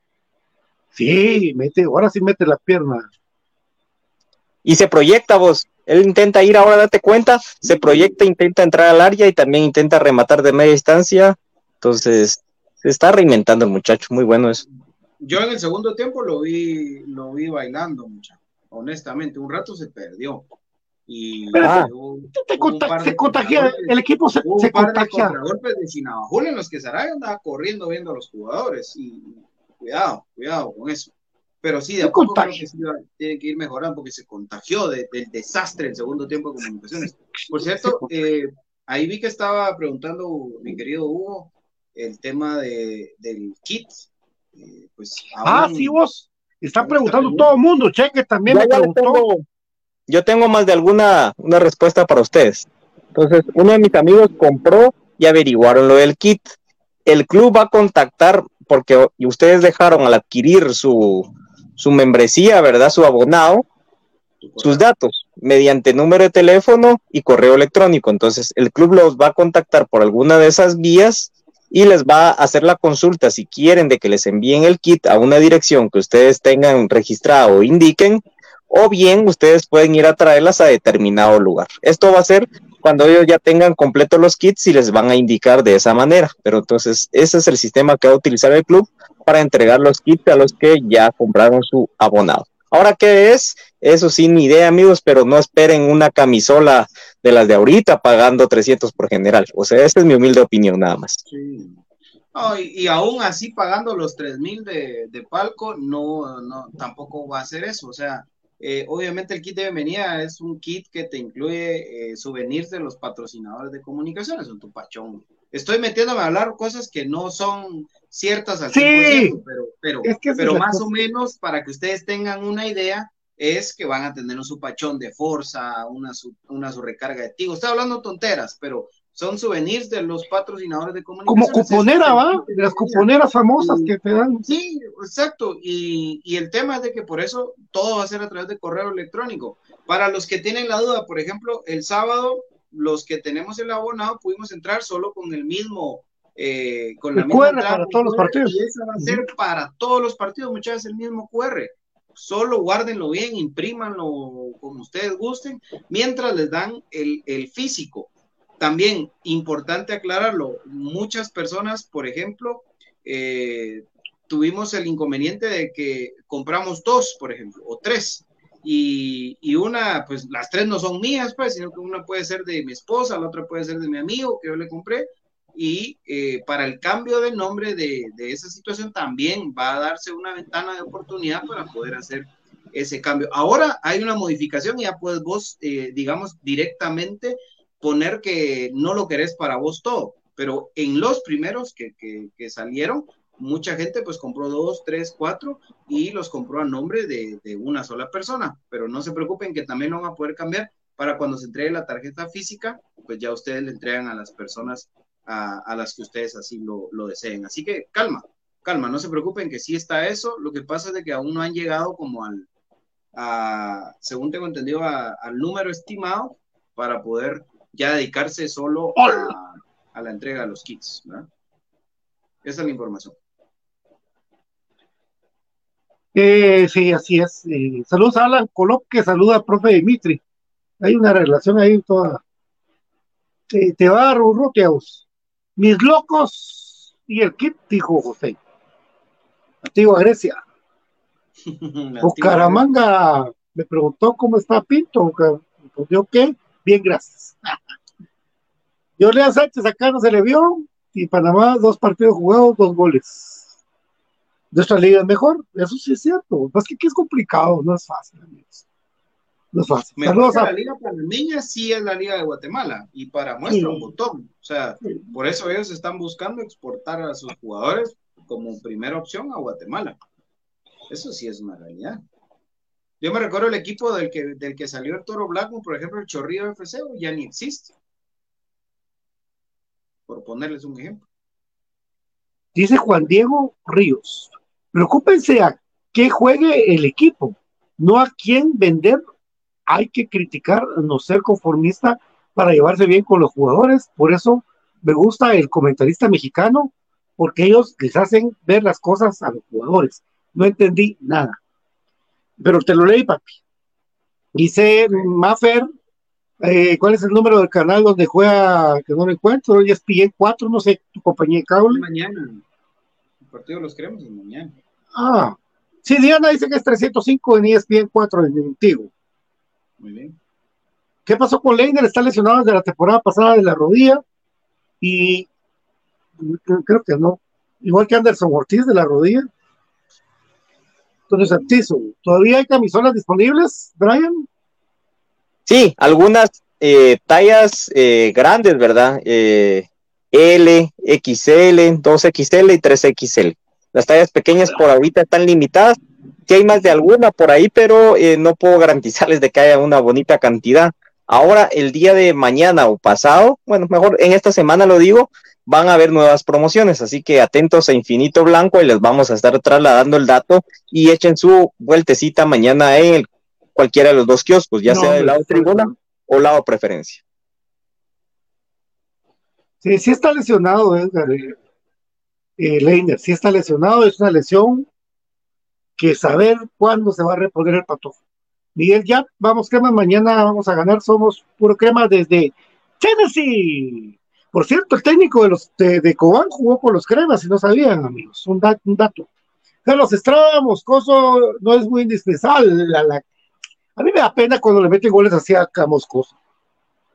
Sí, mete, ahora sí mete la pierna. Y se proyecta vos. Él intenta ir ahora, date cuenta, se proyecta, intenta entrar al área y también intenta rematar de media distancia. Entonces, se está reinventando el muchacho, muy bueno eso. Yo en el segundo tiempo lo vi, lo vi bailando, mucha. Honestamente, un rato se perdió. Y Te se contagia, el equipo se, un se par de contragolpes de Chinabajul en los que Sarabia andaba corriendo viendo a los jugadores. Y cuidado, cuidado con eso. Pero sí, de a poco creo que sí tiene que ir mejorando porque se contagió de- del desastre el segundo tiempo de comunicaciones. Por cierto, eh, ahí vi que estaba preguntando mi querido Hugo, el tema de, del kit. eh, pues Ah, aún- sí, vos. Está aún preguntando todo el mundo. Cheque también Ya, me ya le preguntó. tengo- yo tengo más de alguna una respuesta para ustedes. Entonces, uno de mis amigos compró y averiguaron lo del kit. El club va a contactar porque y ustedes dejaron al adquirir su, su membresía, ¿verdad? Su abonado, sus datos mediante número de teléfono y correo electrónico. Entonces, el club los va a contactar por alguna de esas vías y les va a hacer la consulta si quieren de que les envíen el kit a una dirección que ustedes tengan registrada o indiquen, o bien ustedes pueden ir a traerlas a determinado lugar. Esto va a ser cuando ellos ya tengan completos los kits y les van a indicar de esa manera. Pero entonces, ese es el sistema que va a utilizar el club para entregar los kits a los que ya compraron su abonado. Ahora, ¿qué es? Eso sin idea, amigos, pero no esperen una camisola de las de ahorita pagando 300 por general. O sea, esta es mi humilde opinión nada más. Sí. No, y, y aún así pagando los 3000 de, de palco, no, no, tampoco va a ser eso. O sea, eh, obviamente el kit de bienvenida es un kit que te incluye eh, souvenirs de los patrocinadores de comunicaciones, un tupachón. Estoy metiéndome a hablar cosas que no son ciertas al Sí. 100%, pero, pero, Es que pero más cosa. o menos para que ustedes tengan una idea, es que van a tener un supachón de Forza, una, su, una su recarga de Tigo. Estoy hablando tonteras, pero son souvenirs de los patrocinadores de Como comunicaciones. cuponera, ¿va? De las cuponeras famosas que te dan. Sí, exacto. Y, y el tema es de que por eso todo va a ser a través de correo electrónico. Para los que tienen la duda, por ejemplo, el sábado, los que tenemos el abonado pudimos entrar solo con el mismo, eh, con la El misma QR entrada para todos los partidos. Y esa va a ser para todos los partidos, muchas veces el mismo QR. Solo guárdenlo bien, imprímanlo como ustedes gusten, mientras les dan el, el físico. También importante aclararlo, muchas personas, por ejemplo, eh, tuvimos el inconveniente de que compramos dos, por ejemplo, o tres, y, y una, pues las tres no son mías, pues, sino que una puede ser de mi esposa, la otra puede ser de mi amigo que yo le compré, y eh, para el cambio de nombre de, de esa situación también va a darse una ventana de oportunidad para poder hacer ese cambio. Ahora hay una modificación y ya puedes vos, eh, digamos, directamente poner que no lo querés para vos todo, pero en los primeros que, que, que salieron, mucha gente pues compró dos, tres, cuatro y los compró a nombre de, de, una sola persona, pero no se preocupen que también lo van a poder cambiar para cuando se entregue la tarjeta física, pues ya ustedes le entregan a las personas a, a las que ustedes así lo, lo, deseen. Así que calma, calma, no se preocupen que sí está eso, lo que pasa es de que aún no han llegado como al, a, según tengo entendido, a, al número estimado para poder ya dedicarse solo a, a la entrega de los kits. ¿verdad? Esa es la información. Eh, sí, así es. Eh, saludos a Alan Colop, que saluda al profe Dimitri. Hay una relación ahí toda. Te, te va a dar un. Mis locos y el kit, dijo José. Antigua Grecia. Bucaramanga me preguntó cómo está Pinto. Respondió que bien, gracias. Yo Lea Sánchez acá no se le vio. Y Panamá, dos partidos jugados, dos goles. Nuestra liga es mejor, eso sí es cierto. Es que aquí es complicado, no es fácil, amigos. No es fácil. Mejor que la liga panameña sí es la liga de Guatemala y para muestra sí. un botón. O sea, sí. por eso ellos están buscando exportar a sus jugadores como primera opción a Guatemala. Eso sí es una realidad. Yo me recuerdo el equipo del que, del que salió el Toro Blanco, por ejemplo, el Chorrillo FC, ya ni existe. Por ponerles un ejemplo. Dice Juan Diego Ríos, preocúpense a que juegue el equipo, no a quién vender. Hay que criticar, no ser conformista para llevarse bien con los jugadores. Por eso me gusta el comentarista mexicano, porque ellos les hacen ver las cosas a los jugadores. No entendí nada. Pero te lo leí, papi. Dice Maffer, eh, ¿cuál es el número del canal donde juega que no lo encuentro? Y es PN 4, no sé, tu compañía de cable. Mañana. Partido los creemos es mañana. Ah, sí, Diana dice que es 305 en ESPN 4 en Antiguo. Muy bien. ¿Qué pasó con Leiner? Está lesionado desde la temporada pasada de la rodilla y creo que no. Igual que Anderson Ortiz de la rodilla. Entonces, Aptizo, ¿todavía hay camisolas disponibles, Brian? Sí, algunas eh, tallas eh, grandes, ¿verdad? Eh, L, XL, 2XL y 3XL. Las tallas pequeñas por ahorita están limitadas. Sí hay más de alguna por ahí, pero eh, no puedo garantizarles de que haya una bonita cantidad. Ahora, el día de mañana o pasado, bueno, mejor en esta semana lo digo, van a haber nuevas promociones, así que atentos a Infinito Blanco y les vamos a estar trasladando el dato y echen su vueltecita mañana en el- cualquiera de los dos kioscos, ya No, sea del lado tribuna o lado preferencia. Sí, sí está lesionado, Edgar. Eh, eh, Leiner, sí está lesionado, es una lesión que saber cuándo se va a reponer el patojo. Miguel, ya vamos, crema, mañana vamos a ganar, somos puro crema desde Tennessee. Por cierto, el técnico de los de, de Cobán jugó por los cremas, si no sabían, amigos, un, da- un dato. Carlos Estrada, Moscoso no es muy indispensable. a mí me da pena cuando le meten goles así a Moscoso.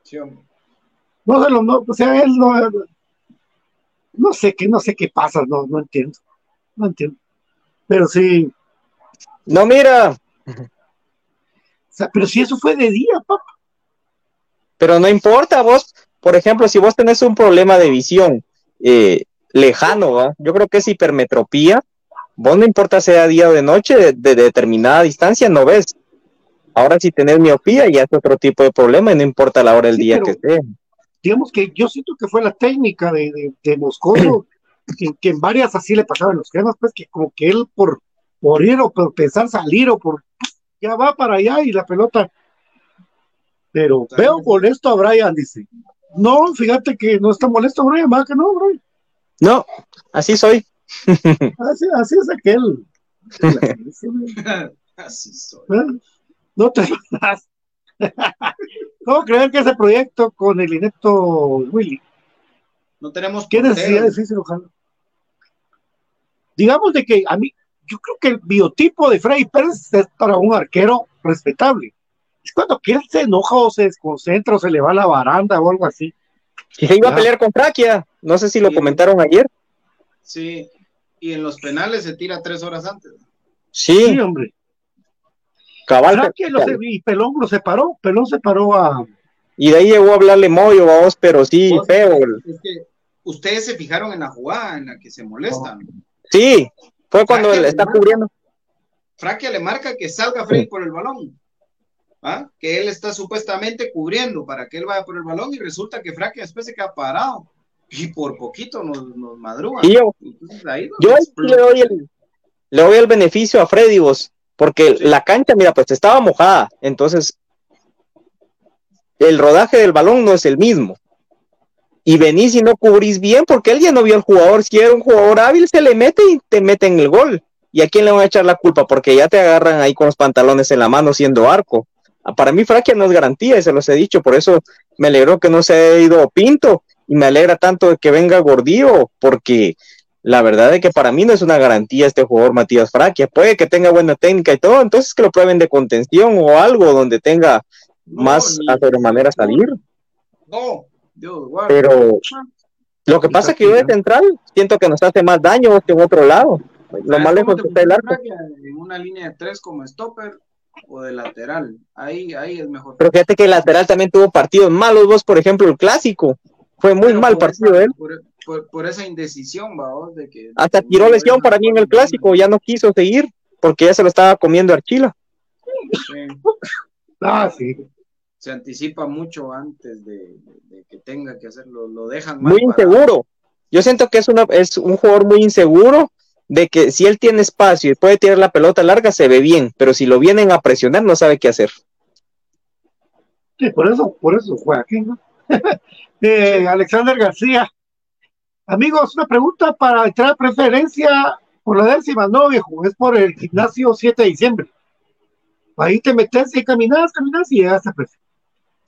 Sí, hombre. No se lo, no, o sea, él no, no sé qué, no sé qué pasa, no, no entiendo, no entiendo. Pero sí, No, mira, o sea, pero si eso fue de día, papá. pero no importa, vos, por ejemplo, si vos tenés un problema de visión eh, lejano, yo creo que es hipermetropía, vos no importa sea día o de noche, de, de determinada distancia, no ves. Ahora si tenés miopía ya es otro tipo de problema y no importa la hora del Sí, día pero- que sea. Digamos que yo siento que fue la técnica de, de, de Moscoso, que, que en varias así le pasaban los cremas, pues que como que él por, por ir o por pensar salir o por ya va para allá y la pelota. Pero veo molesto a Brian, dice. No, fíjate que no está molesto Brian, va que no, Brian. No, así soy. Así, así es aquel. Así soy. ¿Eh? No te vas. ¿Cómo creen que ese proyecto con el inepto Willy? No tenemos ¿Qué necesidad portero. de difícil ojalá? Digamos de que a mí, yo creo que el biotipo de Freddy Pérez es para un arquero respetable. Es cuando que él se enoja o se desconcentra o se le va a la baranda o algo así. Y se iba a pelear con Fraquia. No sé si lo Sí. comentaron ayer. Sí. Y en los penales se tira tres horas antes. Sí, Sí, hombre. Cabal. ¿Será que lo se- y Pelón lo separó? Pelón separó a. Y de ahí llegó a hablarle Moyo, vamos, pero sí, Vos- feo. Es que ustedes se fijaron en la jugada en la que se molestan. Sí, fue cuando él está le marca- cubriendo. Fraquia le marca que salga Freddy por el balón. ¿Ah? Que él está supuestamente cubriendo para que él vaya por el balón y resulta que Fraquia después se queda parado. Y por poquito nos, nos madruga. Y yo, Entonces, ahí le doy el, le doy el beneficio a Freddy vos, porque la cancha, mira, pues estaba mojada, entonces el rodaje del balón no es el mismo. Y venís y no cubrís bien porque él ya no vio al jugador. Si era un jugador hábil, se le mete y te mete en el gol. ¿Y a quién le van a echar la culpa? Porque ya te agarran ahí con los pantalones en la mano siendo arco. Ah, Para mí, Fraquia no es garantía, y se los he dicho. Por eso me alegró que no se haya ido Pinto y me alegra tanto de que venga Gordillo, porque la verdad es que para mí no es una garantía este jugador Matías Fraquia. Puede que tenga buena técnica y todo, entonces que lo prueben de contención o algo donde tenga No, más ni- a sobremanera salir. No, Dios guarde. Pero lo que pasa es que yo de central siento que nos hace más daño que en otro lado. Lo ¿Sabes más lejos está el arco. En una línea de tres como stopper o de lateral. Ahí, ahí es mejor. Pero fíjate que el lateral también tuvo partidos malos, vos, por ejemplo, el clásico. Fue muy Pero mal partido esa- él. Por, por- por esa indecisión, va, de que. Hasta de tiró lesión para mí en el clásico, ya no quiso seguir porque ya se lo estaba comiendo Archila. Sí. Ah, sí. se anticipa mucho antes de, de- de que tenga que hacerlo, lo dejan mal Muy inseguro. Yo siento que es, una, es un jugador muy inseguro de que si él tiene espacio y puede tirar la pelota larga, se ve bien, pero si lo vienen a presionar, no sabe qué hacer. Sí, por eso, por eso juega aquí, ¿no? Eh, Alexander García. Amigos, una pregunta para entrar a preferencia por la décima, no, viejo, es por el gimnasio 7 de diciembre. Ahí te metes y caminas, caminas y llegas a preferencia.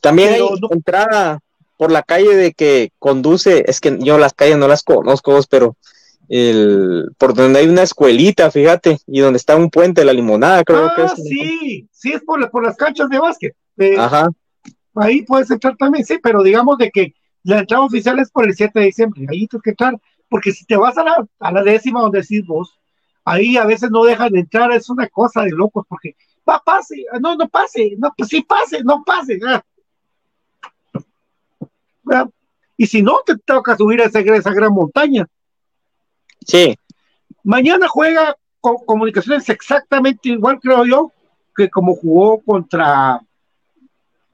También Pero hay no- entrada por la calle de que conduce, es que yo las calles no las conozco, pero el, por donde hay una escuelita, fíjate, y donde está un puente de la limonada, creo que Ah, es. sí, sí es por, por las canchas de básquet. Eh, Ajá. ahí puedes entrar también, sí, pero digamos de que la entrada oficial es por el 7 de diciembre, ahí tienes que entrar, porque si te vas a la, a la décima donde decís vos, ahí a veces no dejan de entrar, es una cosa de locos, porque va, pase, no, no pase, no, pues sí pase, no pase, ah. Ah, Y si no, te toca subir a esa, esa gran montaña. Sí, Mañana juega con comunicaciones exactamente igual, creo yo, que como jugó contra,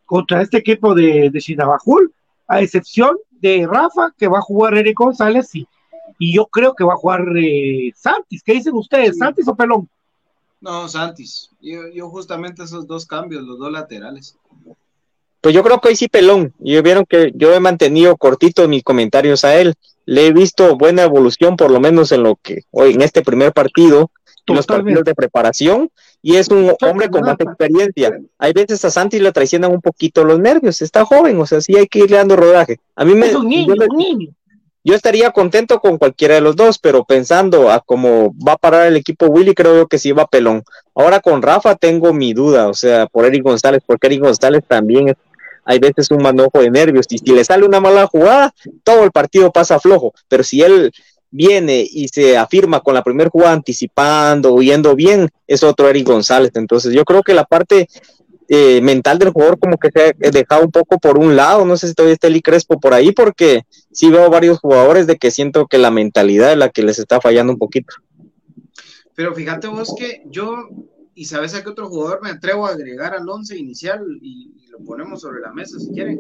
contra este equipo de, de Chinabajul, a excepción de Rafa, que va a jugar Eric González, y, y yo creo que va a jugar eh, Santis. ¿Qué dicen ustedes, Sí. Santis o Pelón? No, Santis. Yo, yo justamente esos dos cambios, los dos laterales. Pues yo creo que hoy sí pelón. Y vieron que yo he mantenido cortito mis comentarios a él. Le he visto buena evolución, por lo menos en lo que hoy en este primer partido, en los partidos de preparación, y es un hombre con más experiencia. Hay veces a Santi le traicionan un poquito los nervios, está joven, o sea, sí hay que irle dando rodaje. A mí me, Es un niño, yo, un niño. yo estaría contento con cualquiera de los dos, pero pensando a cómo va a parar el equipo Willy, creo yo que sí va pelón. Ahora con Rafa tengo mi duda, o sea, por Eric González, porque Eric González también es- hay veces un manojo de nervios, y si le sale una mala jugada, todo el partido pasa flojo, pero si él viene y se afirma con la primera jugada anticipando, yendo bien, es otro Eric González. Entonces yo creo que la parte eh, mental del jugador como que se ha dejado un poco por un lado, no sé si todavía está Eli Crespo por ahí, porque sí veo varios jugadores de que siento que la mentalidad es la que les está fallando un poquito. Pero fíjate vos que yo, y sabes a qué otro jugador me atrevo a agregar al once inicial y, y lo ponemos sobre la mesa si quieren.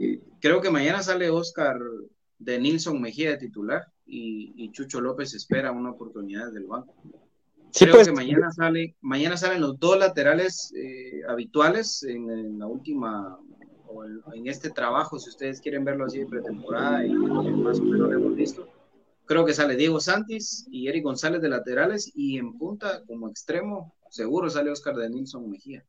Eh, creo que mañana sale Oscar de Nilson Mejía de titular y, y Chucho López espera una oportunidad del banco. Sí, Creo pues, que mañana sale, mañana salen los dos laterales eh, habituales en, en la última o en, en este trabajo, si ustedes quieren verlo así de pretemporada y que más o menos lo hemos visto. Creo que sale Diego Santis y Eric González de laterales y en punta como extremo seguro sale Oscar de Nilson Mejía.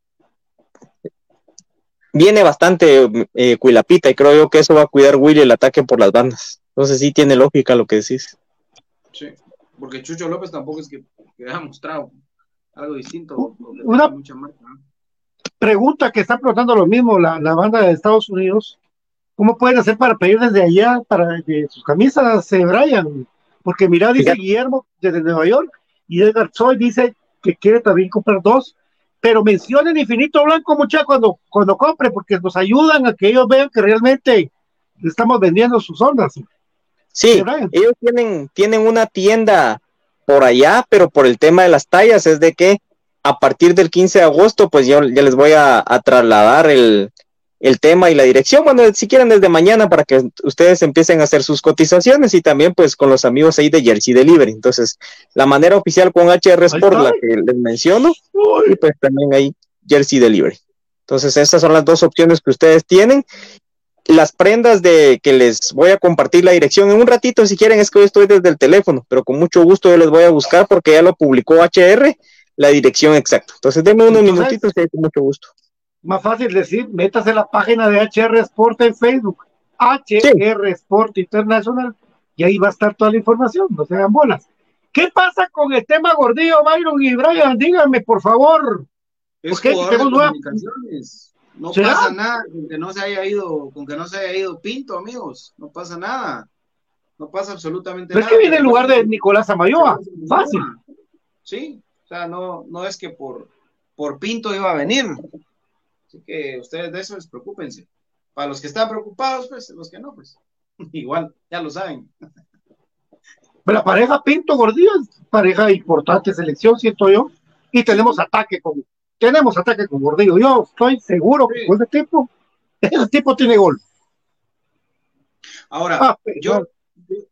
Viene bastante eh, Cuilapita y creo yo que eso va a cuidar Willy el ataque por las bandas. Entonces sí tiene lógica lo que decís. Sí, porque Chucho López tampoco es que, que haya mostrado algo distinto. Una- tenga mucha marca, ¿no? Pregunta que está preguntando lo mismo la, la banda de Estados Unidos. ¿Cómo pueden hacer para pedir desde allá para que sus camisas se Brian? Porque mira, dice. Guillermo desde Nueva York y Edgar Soy dice que quiere también comprar dos. Pero mencionen Infinito Blanco, muchachos, cuando, cuando compre, porque nos ayudan a que ellos vean que realmente estamos vendiendo sus ondas. Sí, ellos tienen, tienen una tienda por allá, pero por el tema de las tallas es de que a partir del 15 de agosto, pues yo ya les voy a, a trasladar el, el tema y la dirección. Bueno, si quieren desde mañana para que ustedes empiecen a hacer sus cotizaciones y también pues con los amigos ahí de Jersey Delivery. Entonces, la manera oficial con HR Sport, la que les menciono, y pues también hay Jersey Delivery. Entonces, esas son las dos opciones que ustedes tienen. Las prendas de que les voy a compartir la dirección en un ratito, si quieren, es que hoy estoy desde el teléfono, pero con mucho gusto yo les voy a buscar porque ya lo publicó HR, la dirección exacta. Entonces, denme unos minutitos y con mucho gusto. Más fácil decir, métase la página de HR Sport en Facebook, HR Sport International, y ahí va a estar toda la información, no se hagan bolas. ¿Qué pasa con el tema gordillo, Byron y Brian? Díganme, por favor. Es comunicaciones. No ¿Será? pasa nada con que no se haya ido, con que no se haya ido Pinto, amigos. No pasa nada. No pasa absolutamente Pero es nada. que viene en lugar de Nicolás Amayoa, fácil. Sí, o sea, no, no es que por, por Pinto iba a venir. Así que ustedes de eso despreocúpense. Para los que están preocupados, pues, los que no, pues, igual, ya lo saben. La pareja Pinto Gordillo es pareja importante selección, siento yo, y tenemos ataque con, tenemos ataque con Gordillo. Yo estoy seguro que con ese tipo, ese tipo tiene gol. Ahora, Ah, yo,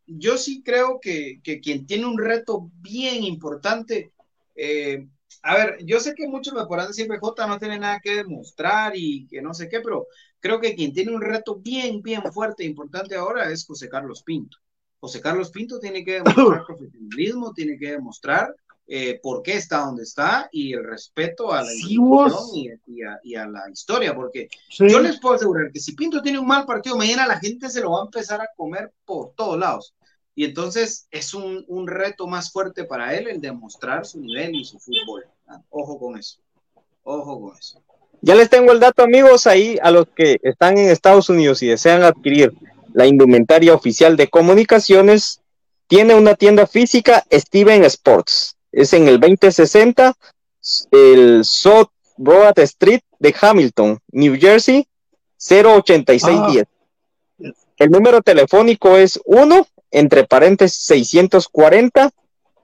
yo sí creo que, que quien tiene un reto bien importante, eh, a ver, yo sé que muchos me podrán decir BJ no tiene nada que demostrar y que no sé qué, pero creo que quien tiene un reto bien, bien fuerte e importante ahora es José Carlos Pinto. José Carlos Pinto tiene que demostrar profesionalismo, tiene que demostrar eh, por qué está donde está y el respeto a la Sí, y, y a, y a la historia, porque Sí. yo les puedo asegurar que si Pinto tiene un mal partido, mañana la gente se lo va a empezar a comer por todos lados. Y entonces es un, un reto más fuerte para él el demostrar su nivel y su fútbol. Ah, Ojo con eso. Ojo con eso. Ya les tengo el dato, amigos, ahí a los que están en Estados Unidos y desean adquirir la indumentaria oficial de comunicaciones, tiene una tienda física Steven Sports. Es en el 2060, el South Broad Street de Hamilton, New Jersey, 08610. El número telefónico es 1, entre paréntesis 640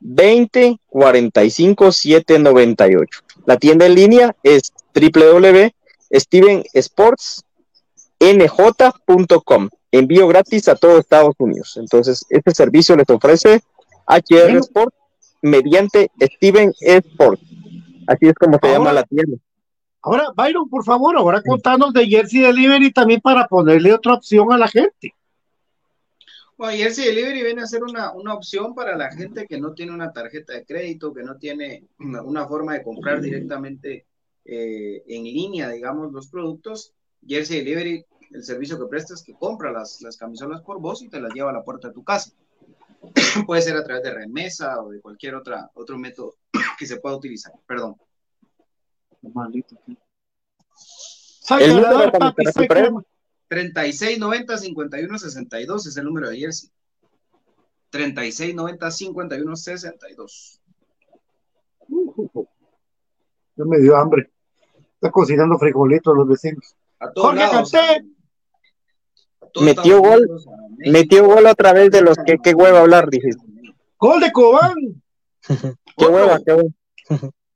20 45 798. La tienda en línea es www.stevensportsnj.com. Envío gratis a todo Estados Unidos. Entonces, este servicio les ofrece HR. Sport mediante Steven Sports. Así es como se Ahora- llama la tienda. Ahora, Byron, por favor, ahora contanos de Jersey Delivery también para ponerle otra opción a la gente. Bueno, y delivery viene a ser una, una, opción para la gente que no tiene una tarjeta de crédito, que no tiene una forma de comprar directamente eh, en línea, digamos, los productos. Jersey Delivery, el servicio que prestas, que compra las, las camisolas por vos y te las lleva a la puerta de tu casa. Puede ser a través de remesa o de cualquier otra, otro método que se pueda utilizar. Perdón. Maldito. Papi. 3690-5162 es el número de Jersey. 3690-5162. Uh, uh, uh. Ya me dio hambre. Está cocinando frijolitos los vecinos. A todos Jorge lados, metió gol, metió gol otra vez de los que qué hueva hablar, dije. Gol de Cobán. qué hueva, qué hueva.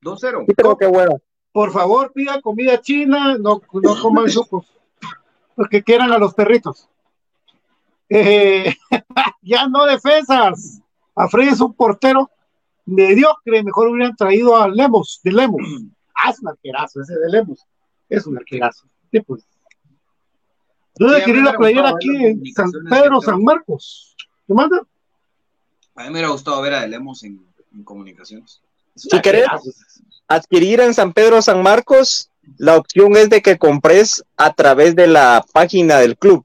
2-0. Qué hueva. Por favor, pida comida china, no, no coman sucos. Los que quieran a los perritos. Eh, ya no defensas. A Freddy es un portero mediocre. Mejor hubieran traído a Lemos, de Lemos. Ah, es un arquerazo ese de Lemos. Es un arquerazo. Sí, pues. Yo Sí, la playera aquí en San Pedro, San Marcos. ¿Te manda? A mí me hubiera gustado ver a Lemos en, en comunicaciones. Es un Si querés, adquirir en San Pedro San Marcos, la opción es de que compres a través de la página del club.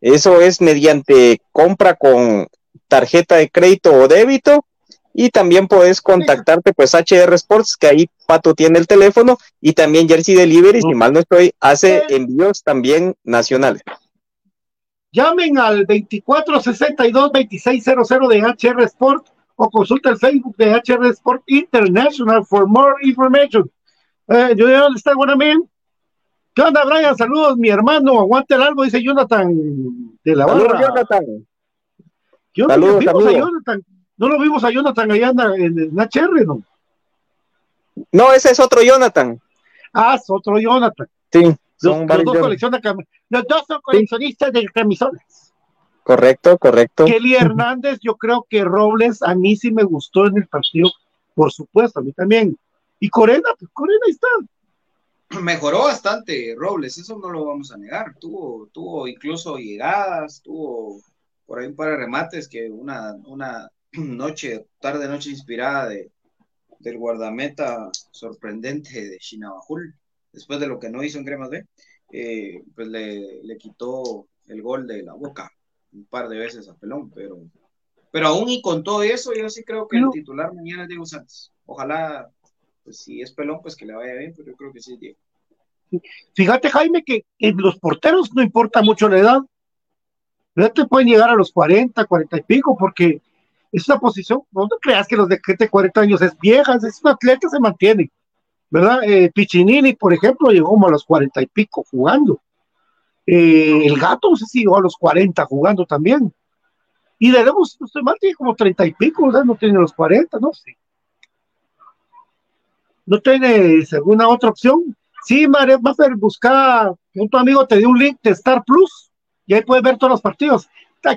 Eso es mediante compra con tarjeta de crédito o débito y también puedes contactarte pues HR Sports, que ahí Pato tiene el teléfono y también Jersey Delivery, si mal no estoy, hace envíos también nacionales. Llamen al 2462-2600 de HR Sport o consulta el Facebook de HR Sport International for more information. Eh, yo ya está buena men. ¿Qué onda, Brian? Saludos, mi hermano. Aguante el algo, dice Jonathan de la Saludos, barra. Jonathan. Saludos, vimos a. Jonathan. No lo vimos a Jonathan allá en, en, HR, ¿no? No, ese es otro Jonathan. Ah, es otro Jonathan. Sí, Los, son los varios dos coleccionan los dos son coleccionistas de camisones. Correcto, correcto. Kelly Hernández, yo creo que Robles a mí sí me gustó en el partido, por supuesto, a mí también. Y Corena, pues Corena ahí está. Mejoró bastante Robles, eso no lo vamos a negar. Tuvo, tuvo incluso llegadas, tuvo por ahí un par de remates que una, una noche, tarde noche inspirada de, del guardameta sorprendente de Shinabajul, después de lo que no hizo en Cremas B, eh, pues le, le quitó el gol de la boca un par de veces a Pelón, pero, pero aún y con todo eso, yo sí creo que el titular mañana es Diego Santos. Ojalá, pues si es Pelón, pues que le vaya bien, pero yo creo que sí Diego. Fíjate, Jaime, que en los porteros no importa mucho la edad. Ya te pueden llegar a los 40, 40 y pico, porque es una posición, no te creas que los de gente de 40 años es vieja, es un atleta, se mantiene. ¿Verdad? Eh, Piccinini, por ejemplo, llegó como a los 40 y pico jugando. Eh, el gato, no sé si llegó a los 40 jugando también. Y de Lemos, mal, tiene como 30 y pico, ¿verdad? No tiene los 40, no sé. ¿No tiene alguna otra opción? Sí, María Maffer, busca un tu amigo te dé un link de Star Plus y ahí puedes ver todos los partidos.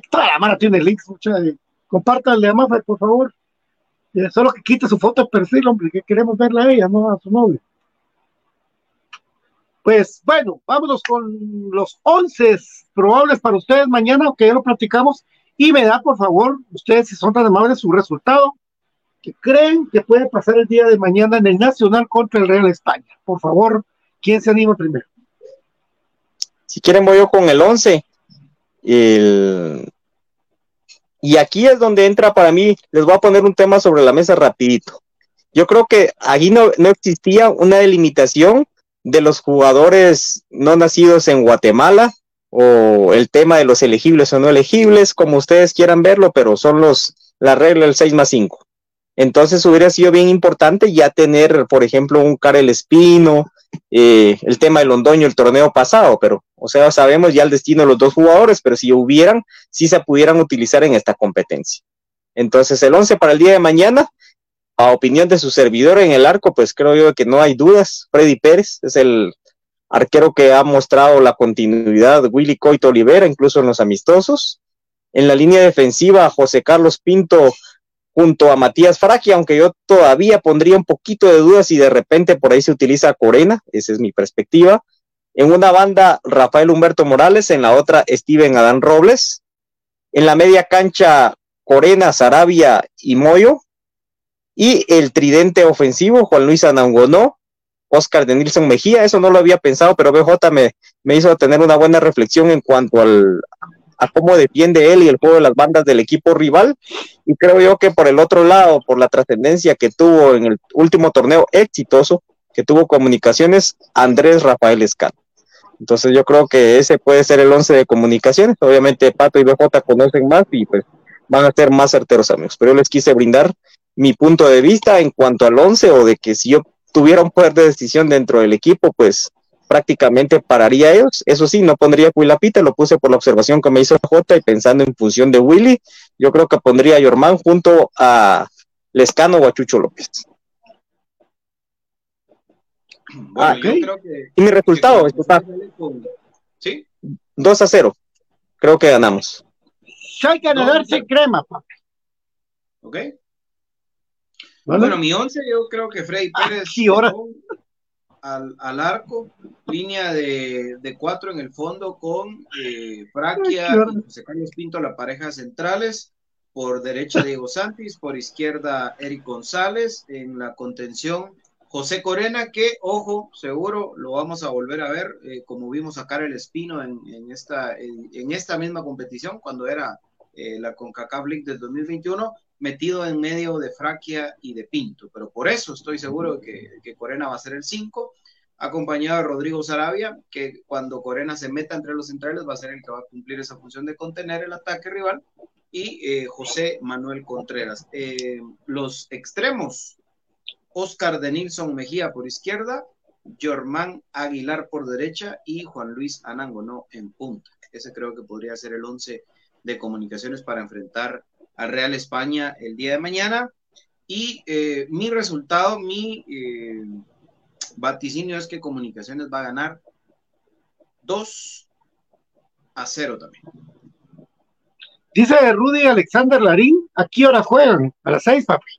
Toda la mano tiene links, mucha. a Maffer, por favor. Eh, solo que quite su foto de perfil, hombre, que queremos verla a ella, no a su novio. Pues bueno, vámonos con los 11 probables para ustedes mañana, que ya lo platicamos. Y me da, por favor, ustedes, si son tan amables, su resultado que creen que puede pasar el día de mañana en el Nacional contra el Real España. Por favor, ¿quién se anima primero? Si quieren voy yo con el 11. El... Y aquí es donde entra para mí, les voy a poner un tema sobre la mesa rapidito. Yo creo que ahí no, no existía una delimitación de los jugadores no nacidos en Guatemala o el tema de los elegibles o no elegibles, como ustedes quieran verlo, pero son los la regla del 6 más 5. Entonces hubiera sido bien importante ya tener, por ejemplo, un Karel Espino, eh, el tema de Londoño el torneo pasado, pero, o sea, sabemos ya el destino de los dos jugadores, pero si hubieran, sí se pudieran utilizar en esta competencia. Entonces, el 11 para el día de mañana, a opinión de su servidor en el arco, pues creo yo que no hay dudas. Freddy Pérez es el arquero que ha mostrado la continuidad, Willy Coito Olivera, incluso en los amistosos. En la línea defensiva, José Carlos Pinto junto a Matías Fraqui, aunque yo todavía pondría un poquito de dudas si de repente por ahí se utiliza Corena, esa es mi perspectiva. En una banda, Rafael Humberto Morales, en la otra, Steven Adán Robles. En la media cancha, Corena, Sarabia y Moyo. Y el tridente ofensivo, Juan Luis Anangonó, Oscar de Nilsson Mejía, eso no lo había pensado, pero BJ me, me hizo tener una buena reflexión en cuanto al, a cómo defiende él y el juego de las bandas del equipo rival. Y creo yo que por el otro lado, por la trascendencia que tuvo en el último torneo exitoso, que tuvo comunicaciones, Andrés Rafael Escano. Entonces yo creo que ese puede ser el 11 de comunicaciones. Obviamente Pato y BJ conocen más y pues van a ser más certeros amigos. Pero yo les quise brindar mi punto de vista en cuanto al 11 o de que si yo tuviera un poder de decisión dentro del equipo, pues prácticamente pararía ellos. Eso sí, no pondría Cuilapita, lo puse por la observación que me hizo J y pensando en función de Willy, yo creo que pondría a Yorman junto a Lescano o a Chucho López. Bueno, Ah, yo ok. creo que- Y mi resultado, que esto está con- ¿Sí? 2 a 0. Creo que ganamos. hay que darse crema, papi. ¿Ok? ¿vale? Bueno, mi once yo creo que Freddy Ah, Pérez sí, ahora. Al, al arco, línea de, de cuatro en el fondo con eh, Fraquia y José Carlos Pinto, la pareja centrales. Por derecha Diego Santis, por izquierda Eric González, en la contención José Corena, que ojo, seguro lo vamos a volver a ver, eh, como vimos sacar el Espino en, en esta, en, en esta misma competición, cuando era eh, la CONCACAF League del 2021, metido en medio de Fraquia y de Pinto. Pero por eso estoy seguro que, que Corena va a ser el 5, acompañado de Rodrigo Sarabia, que cuando Corena se meta entre los centrales va a ser el que va a cumplir esa función de contener el ataque rival, y eh, José Manuel Contreras. Eh, los extremos, Oscar de Nilsson Mejía por izquierda, Germán Aguilar por derecha y Juan Luis Anangonó en punta. Ese creo que podría ser el 11 de comunicaciones para enfrentar al Real España el día de mañana. Y eh, mi resultado, mi eh, vaticinio es que Comunicaciones va a ganar 2 a 0 también. Dice Rudy Alexander Larín, ¿a qué hora juegan? A las 6, papi.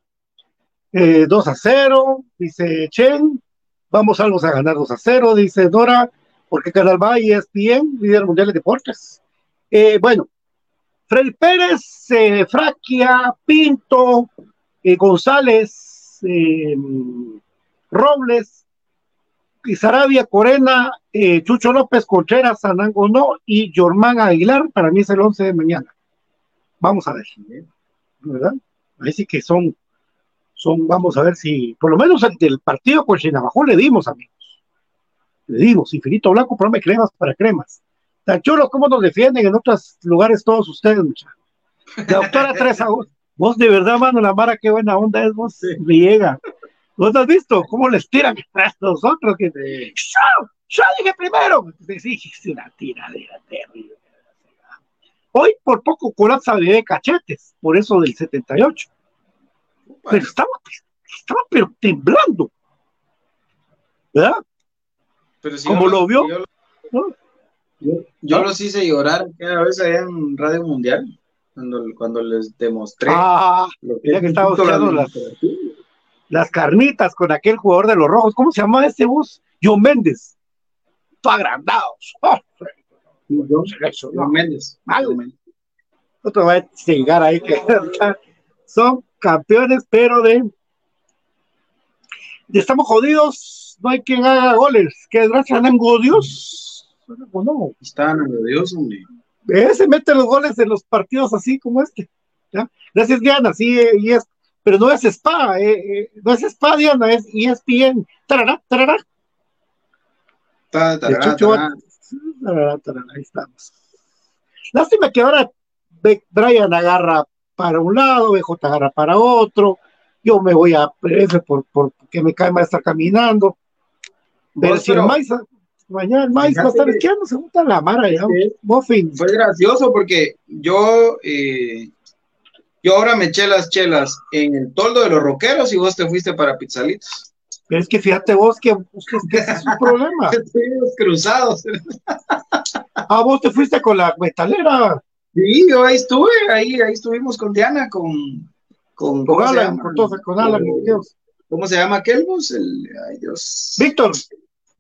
Eh, 2 a 0, dice Chen. Vamos algo a ganar 2 a 0, dice Dora. ¿Por qué Canal va? ESPN, líder mundial de deportes. Eh, bueno, Freddy Pérez, eh, Fraquia, Pinto, eh, González, eh, Robles, Sarabia, Corena, eh, Chucho López, Contreras, Anangonó y Jormán Aguilar. Para mí es el 11 de mañana. Vamos a ver, ¿verdad? Ahí sí que son, son, vamos a ver si, por lo menos el del partido con Chinabajó le dimos, amigos. Le dimos, infinito blanco, prome cremas para cremas. Tan chulos como nos defienden en otros lugares todos ustedes, muchachos. La doctora Teresa, vos, vos de verdad, mano, la Mara, qué buena onda es, vos me llega. ¿Vos has visto cómo les tiran a nosotros? Que, ¡Yo! ¡Yo dije primero! Sí, es una tiradera terrible. Hoy por poco colapsa de cachetes, por eso del 78. Pero estaba, estaba pero temblando. ¿Verdad? Pero si Como lo vio. Yo, ¿no? Yo- yo los hice llorar cada vez allá en Radio Mundial, cuando, cuando les demostré. Ah, lo mira que estaba buscando las, las carnitas con aquel jugador de los rojos. ¿Cómo se llama ese bus? John Méndez. Todo agrandados. Oh, John-. John Méndez. Mal. John Méndez. no te voy a llegar ahí que son campeones, pero de, estamos jodidos, no hay quien haga goles. Que gracias a Dios, o no, Estaban en Dios, hombre. eh, se mete los goles en los partidos así como este. ¿ya? Gracias Diana, sí, eh, y es, pero no es Spa, eh, no es Spa Diana, es ESPN. Tarará, tarará, Ta, tarará, tarará, ahí estamos. Lástima que ahora Brian agarra para un lado, BJ agarra para otro, yo me voy a PF por, por que me cae más estar caminando. Pero si el maíz, mañana el maíz va a estar esquiando, se junta la mara ya. Muffin. Fue gracioso porque yo, eh, yo ahora me eché las chelas en el toldo de los roqueros y vos te fuiste para Pizzalitos. Pero es que fíjate vos que, ese es un problema. Estuvimos cruzados. Ah, vos te fuiste con la metalera, Sí, yo ahí estuve, ahí, ahí estuvimos con Diana, con, con, con ¿cómo se Alan, con, todo, con Alan, Con- Dios. ¿Cómo se llama aquel bus? El, ay Dios. Víctor,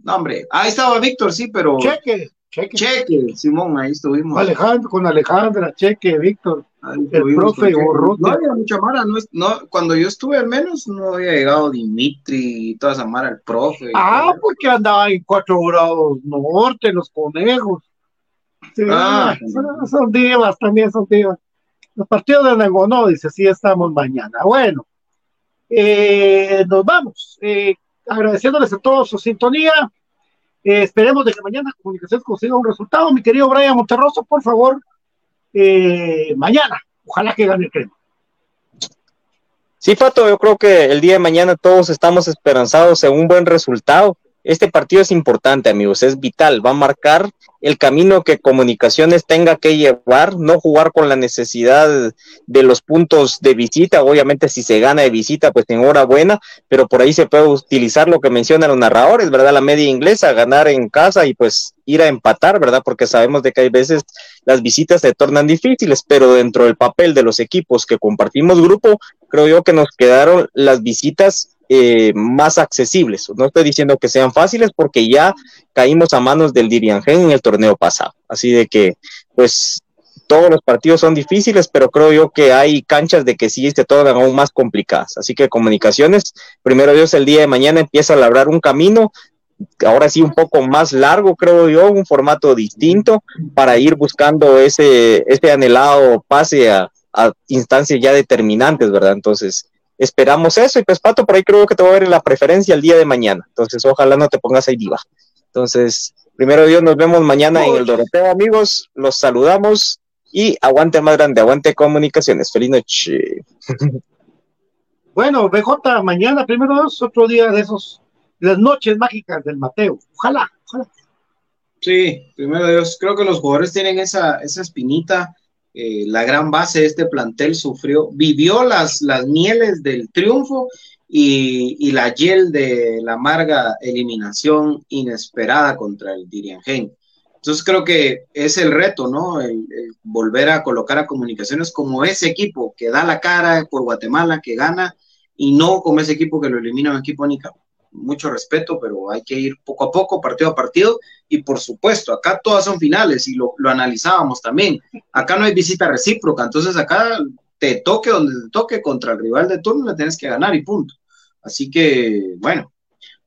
No, hombre, ahí estaba Víctor, sí, pero cheque, cheque. Cheque, Simón, ahí estuvimos. Alejandro, con Alejandra, cheque, Víctor. El profe. No había mucha mara, no, es- no, cuando yo estuve al menos no había llegado Dimitri y toda esa mara, el profe. Ah, porque andaba en cuatro grados norte, los conejos. Sí, Ah. son, son divas, también son divas. Los partidos de Nangonó, dice, sí estamos mañana. Bueno, eh, nos vamos. Eh, agradeciéndoles a todos su sintonía. Eh, esperemos de que mañana Comunicaciones consiga un resultado. Mi querido Brian Monterroso, por favor, eh, mañana. Ojalá que gane el crema. Sí, Pato, yo creo que el día de mañana todos estamos esperanzados en un buen resultado. Este partido es importante, amigos, es vital, va a marcar el camino que Comunicaciones tenga que llevar, no jugar con la necesidad de los puntos de visita, obviamente si se gana de visita, pues enhorabuena, pero por ahí se puede utilizar lo que mencionan los narradores, ¿verdad? La media inglesa, ganar en casa y pues ir a empatar, ¿verdad? Porque sabemos de que hay veces las visitas se tornan difíciles, pero dentro del papel de los equipos que compartimos grupo, creo yo que nos quedaron las visitas eh, más accesibles. No estoy diciendo que sean fáciles porque ya caímos a manos del Diriangén en el torneo pasado. Así de que, pues, todos los partidos son difíciles, pero creo yo que hay canchas de que sí se tornan aún más complicadas. Así que comunicaciones, primero Dios, el día de mañana empieza a labrar un camino, ahora sí un poco más largo, creo yo, un formato distinto para ir buscando ese, ese anhelado pase a, a instancias ya determinantes, ¿verdad? Entonces, esperamos eso y pues Pato, por ahí creo que te voy a ver en la preferencia el día de mañana, entonces ojalá no te pongas ahí diva. Entonces, primero Dios, nos vemos mañana en el Doroteo, amigos, los saludamos y aguante más grande, aguante comunicaciones, feliz noche. Bueno, BJ, mañana, primero Dios, otro día de esos, las noches mágicas del Mateo. Ojalá, ojalá. Sí, primero Dios, creo que los jugadores tienen esa, esa espinita. Eh, la gran base de este plantel sufrió, vivió las, las mieles del triunfo y, y la hiel de la amarga eliminación inesperada contra el Diriangén. Entonces creo que es el reto, ¿no? El, volver a colocar a comunicaciones como ese equipo que da la cara por Guatemala, que gana, y no como ese equipo que lo elimina un equipo única. Mucho respeto, pero hay que ir poco a poco, partido a partido, y por supuesto, acá todas son finales y lo, lo analizábamos también. Acá no hay visita recíproca, entonces acá te toque donde te toque contra el rival de turno, le tienes que ganar y punto. Así que, bueno,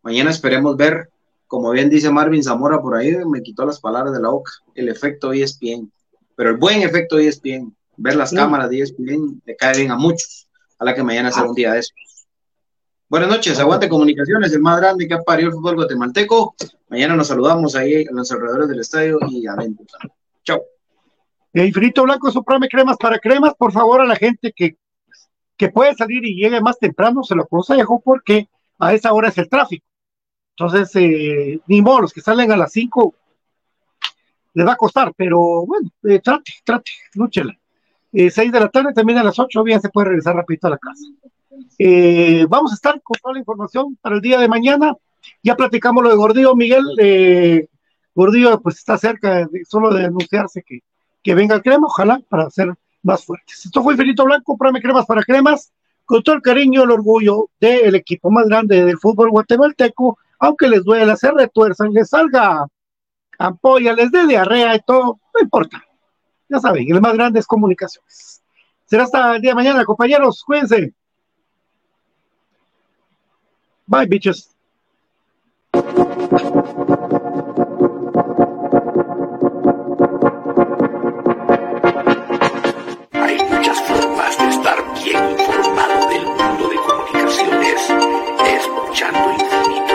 mañana esperemos ver, como bien dice Marvin Zamora por ahí, me quitó las palabras de la boca, el efecto ESPN, pero el buen efecto ESPN, ver las Sí. cámaras de ESPN le cae bien a muchos. Ojalá que mañana sea Ah. un día de eso. Buenas noches, aguante comunicaciones, el más grande que ha parido el fútbol guatemalteco. Mañana nos saludamos ahí en los alrededores del estadio y adentro. Chao. Eh, Infinito Blanco, soprame cremas para cremas. Por favor, a la gente que, que puede salir y llegue más temprano, se lo aconsejo porque a esa hora es el tráfico. Entonces, eh, ni modo, los que salen a las 5 les va a costar, pero bueno, eh, trate, trate, lúchela. Eh, 6 de la tarde, también a las 8, bien se puede regresar rapidito a la casa. Eh, vamos a estar con toda la información para el día de mañana. Ya platicamos lo de Gordillo, Miguel. Eh, Gordillo, pues está cerca solo de anunciarse que, que venga el crema, ojalá, para ser más fuertes. Esto fue Infinito Blanco, Prame Cremas para Cremas, con todo el cariño y el orgullo del equipo más grande del fútbol guatemalteco, aunque les duela, se retuerzan, les salga ampolla, les dé diarrea y todo, no importa. Ya saben, el más grande es comunicaciones. Será hasta el día de mañana, compañeros, cuídense. Bye, bitches. Hay muchas formas de estar bien informado del mundo de comunicaciones, escuchando Infinito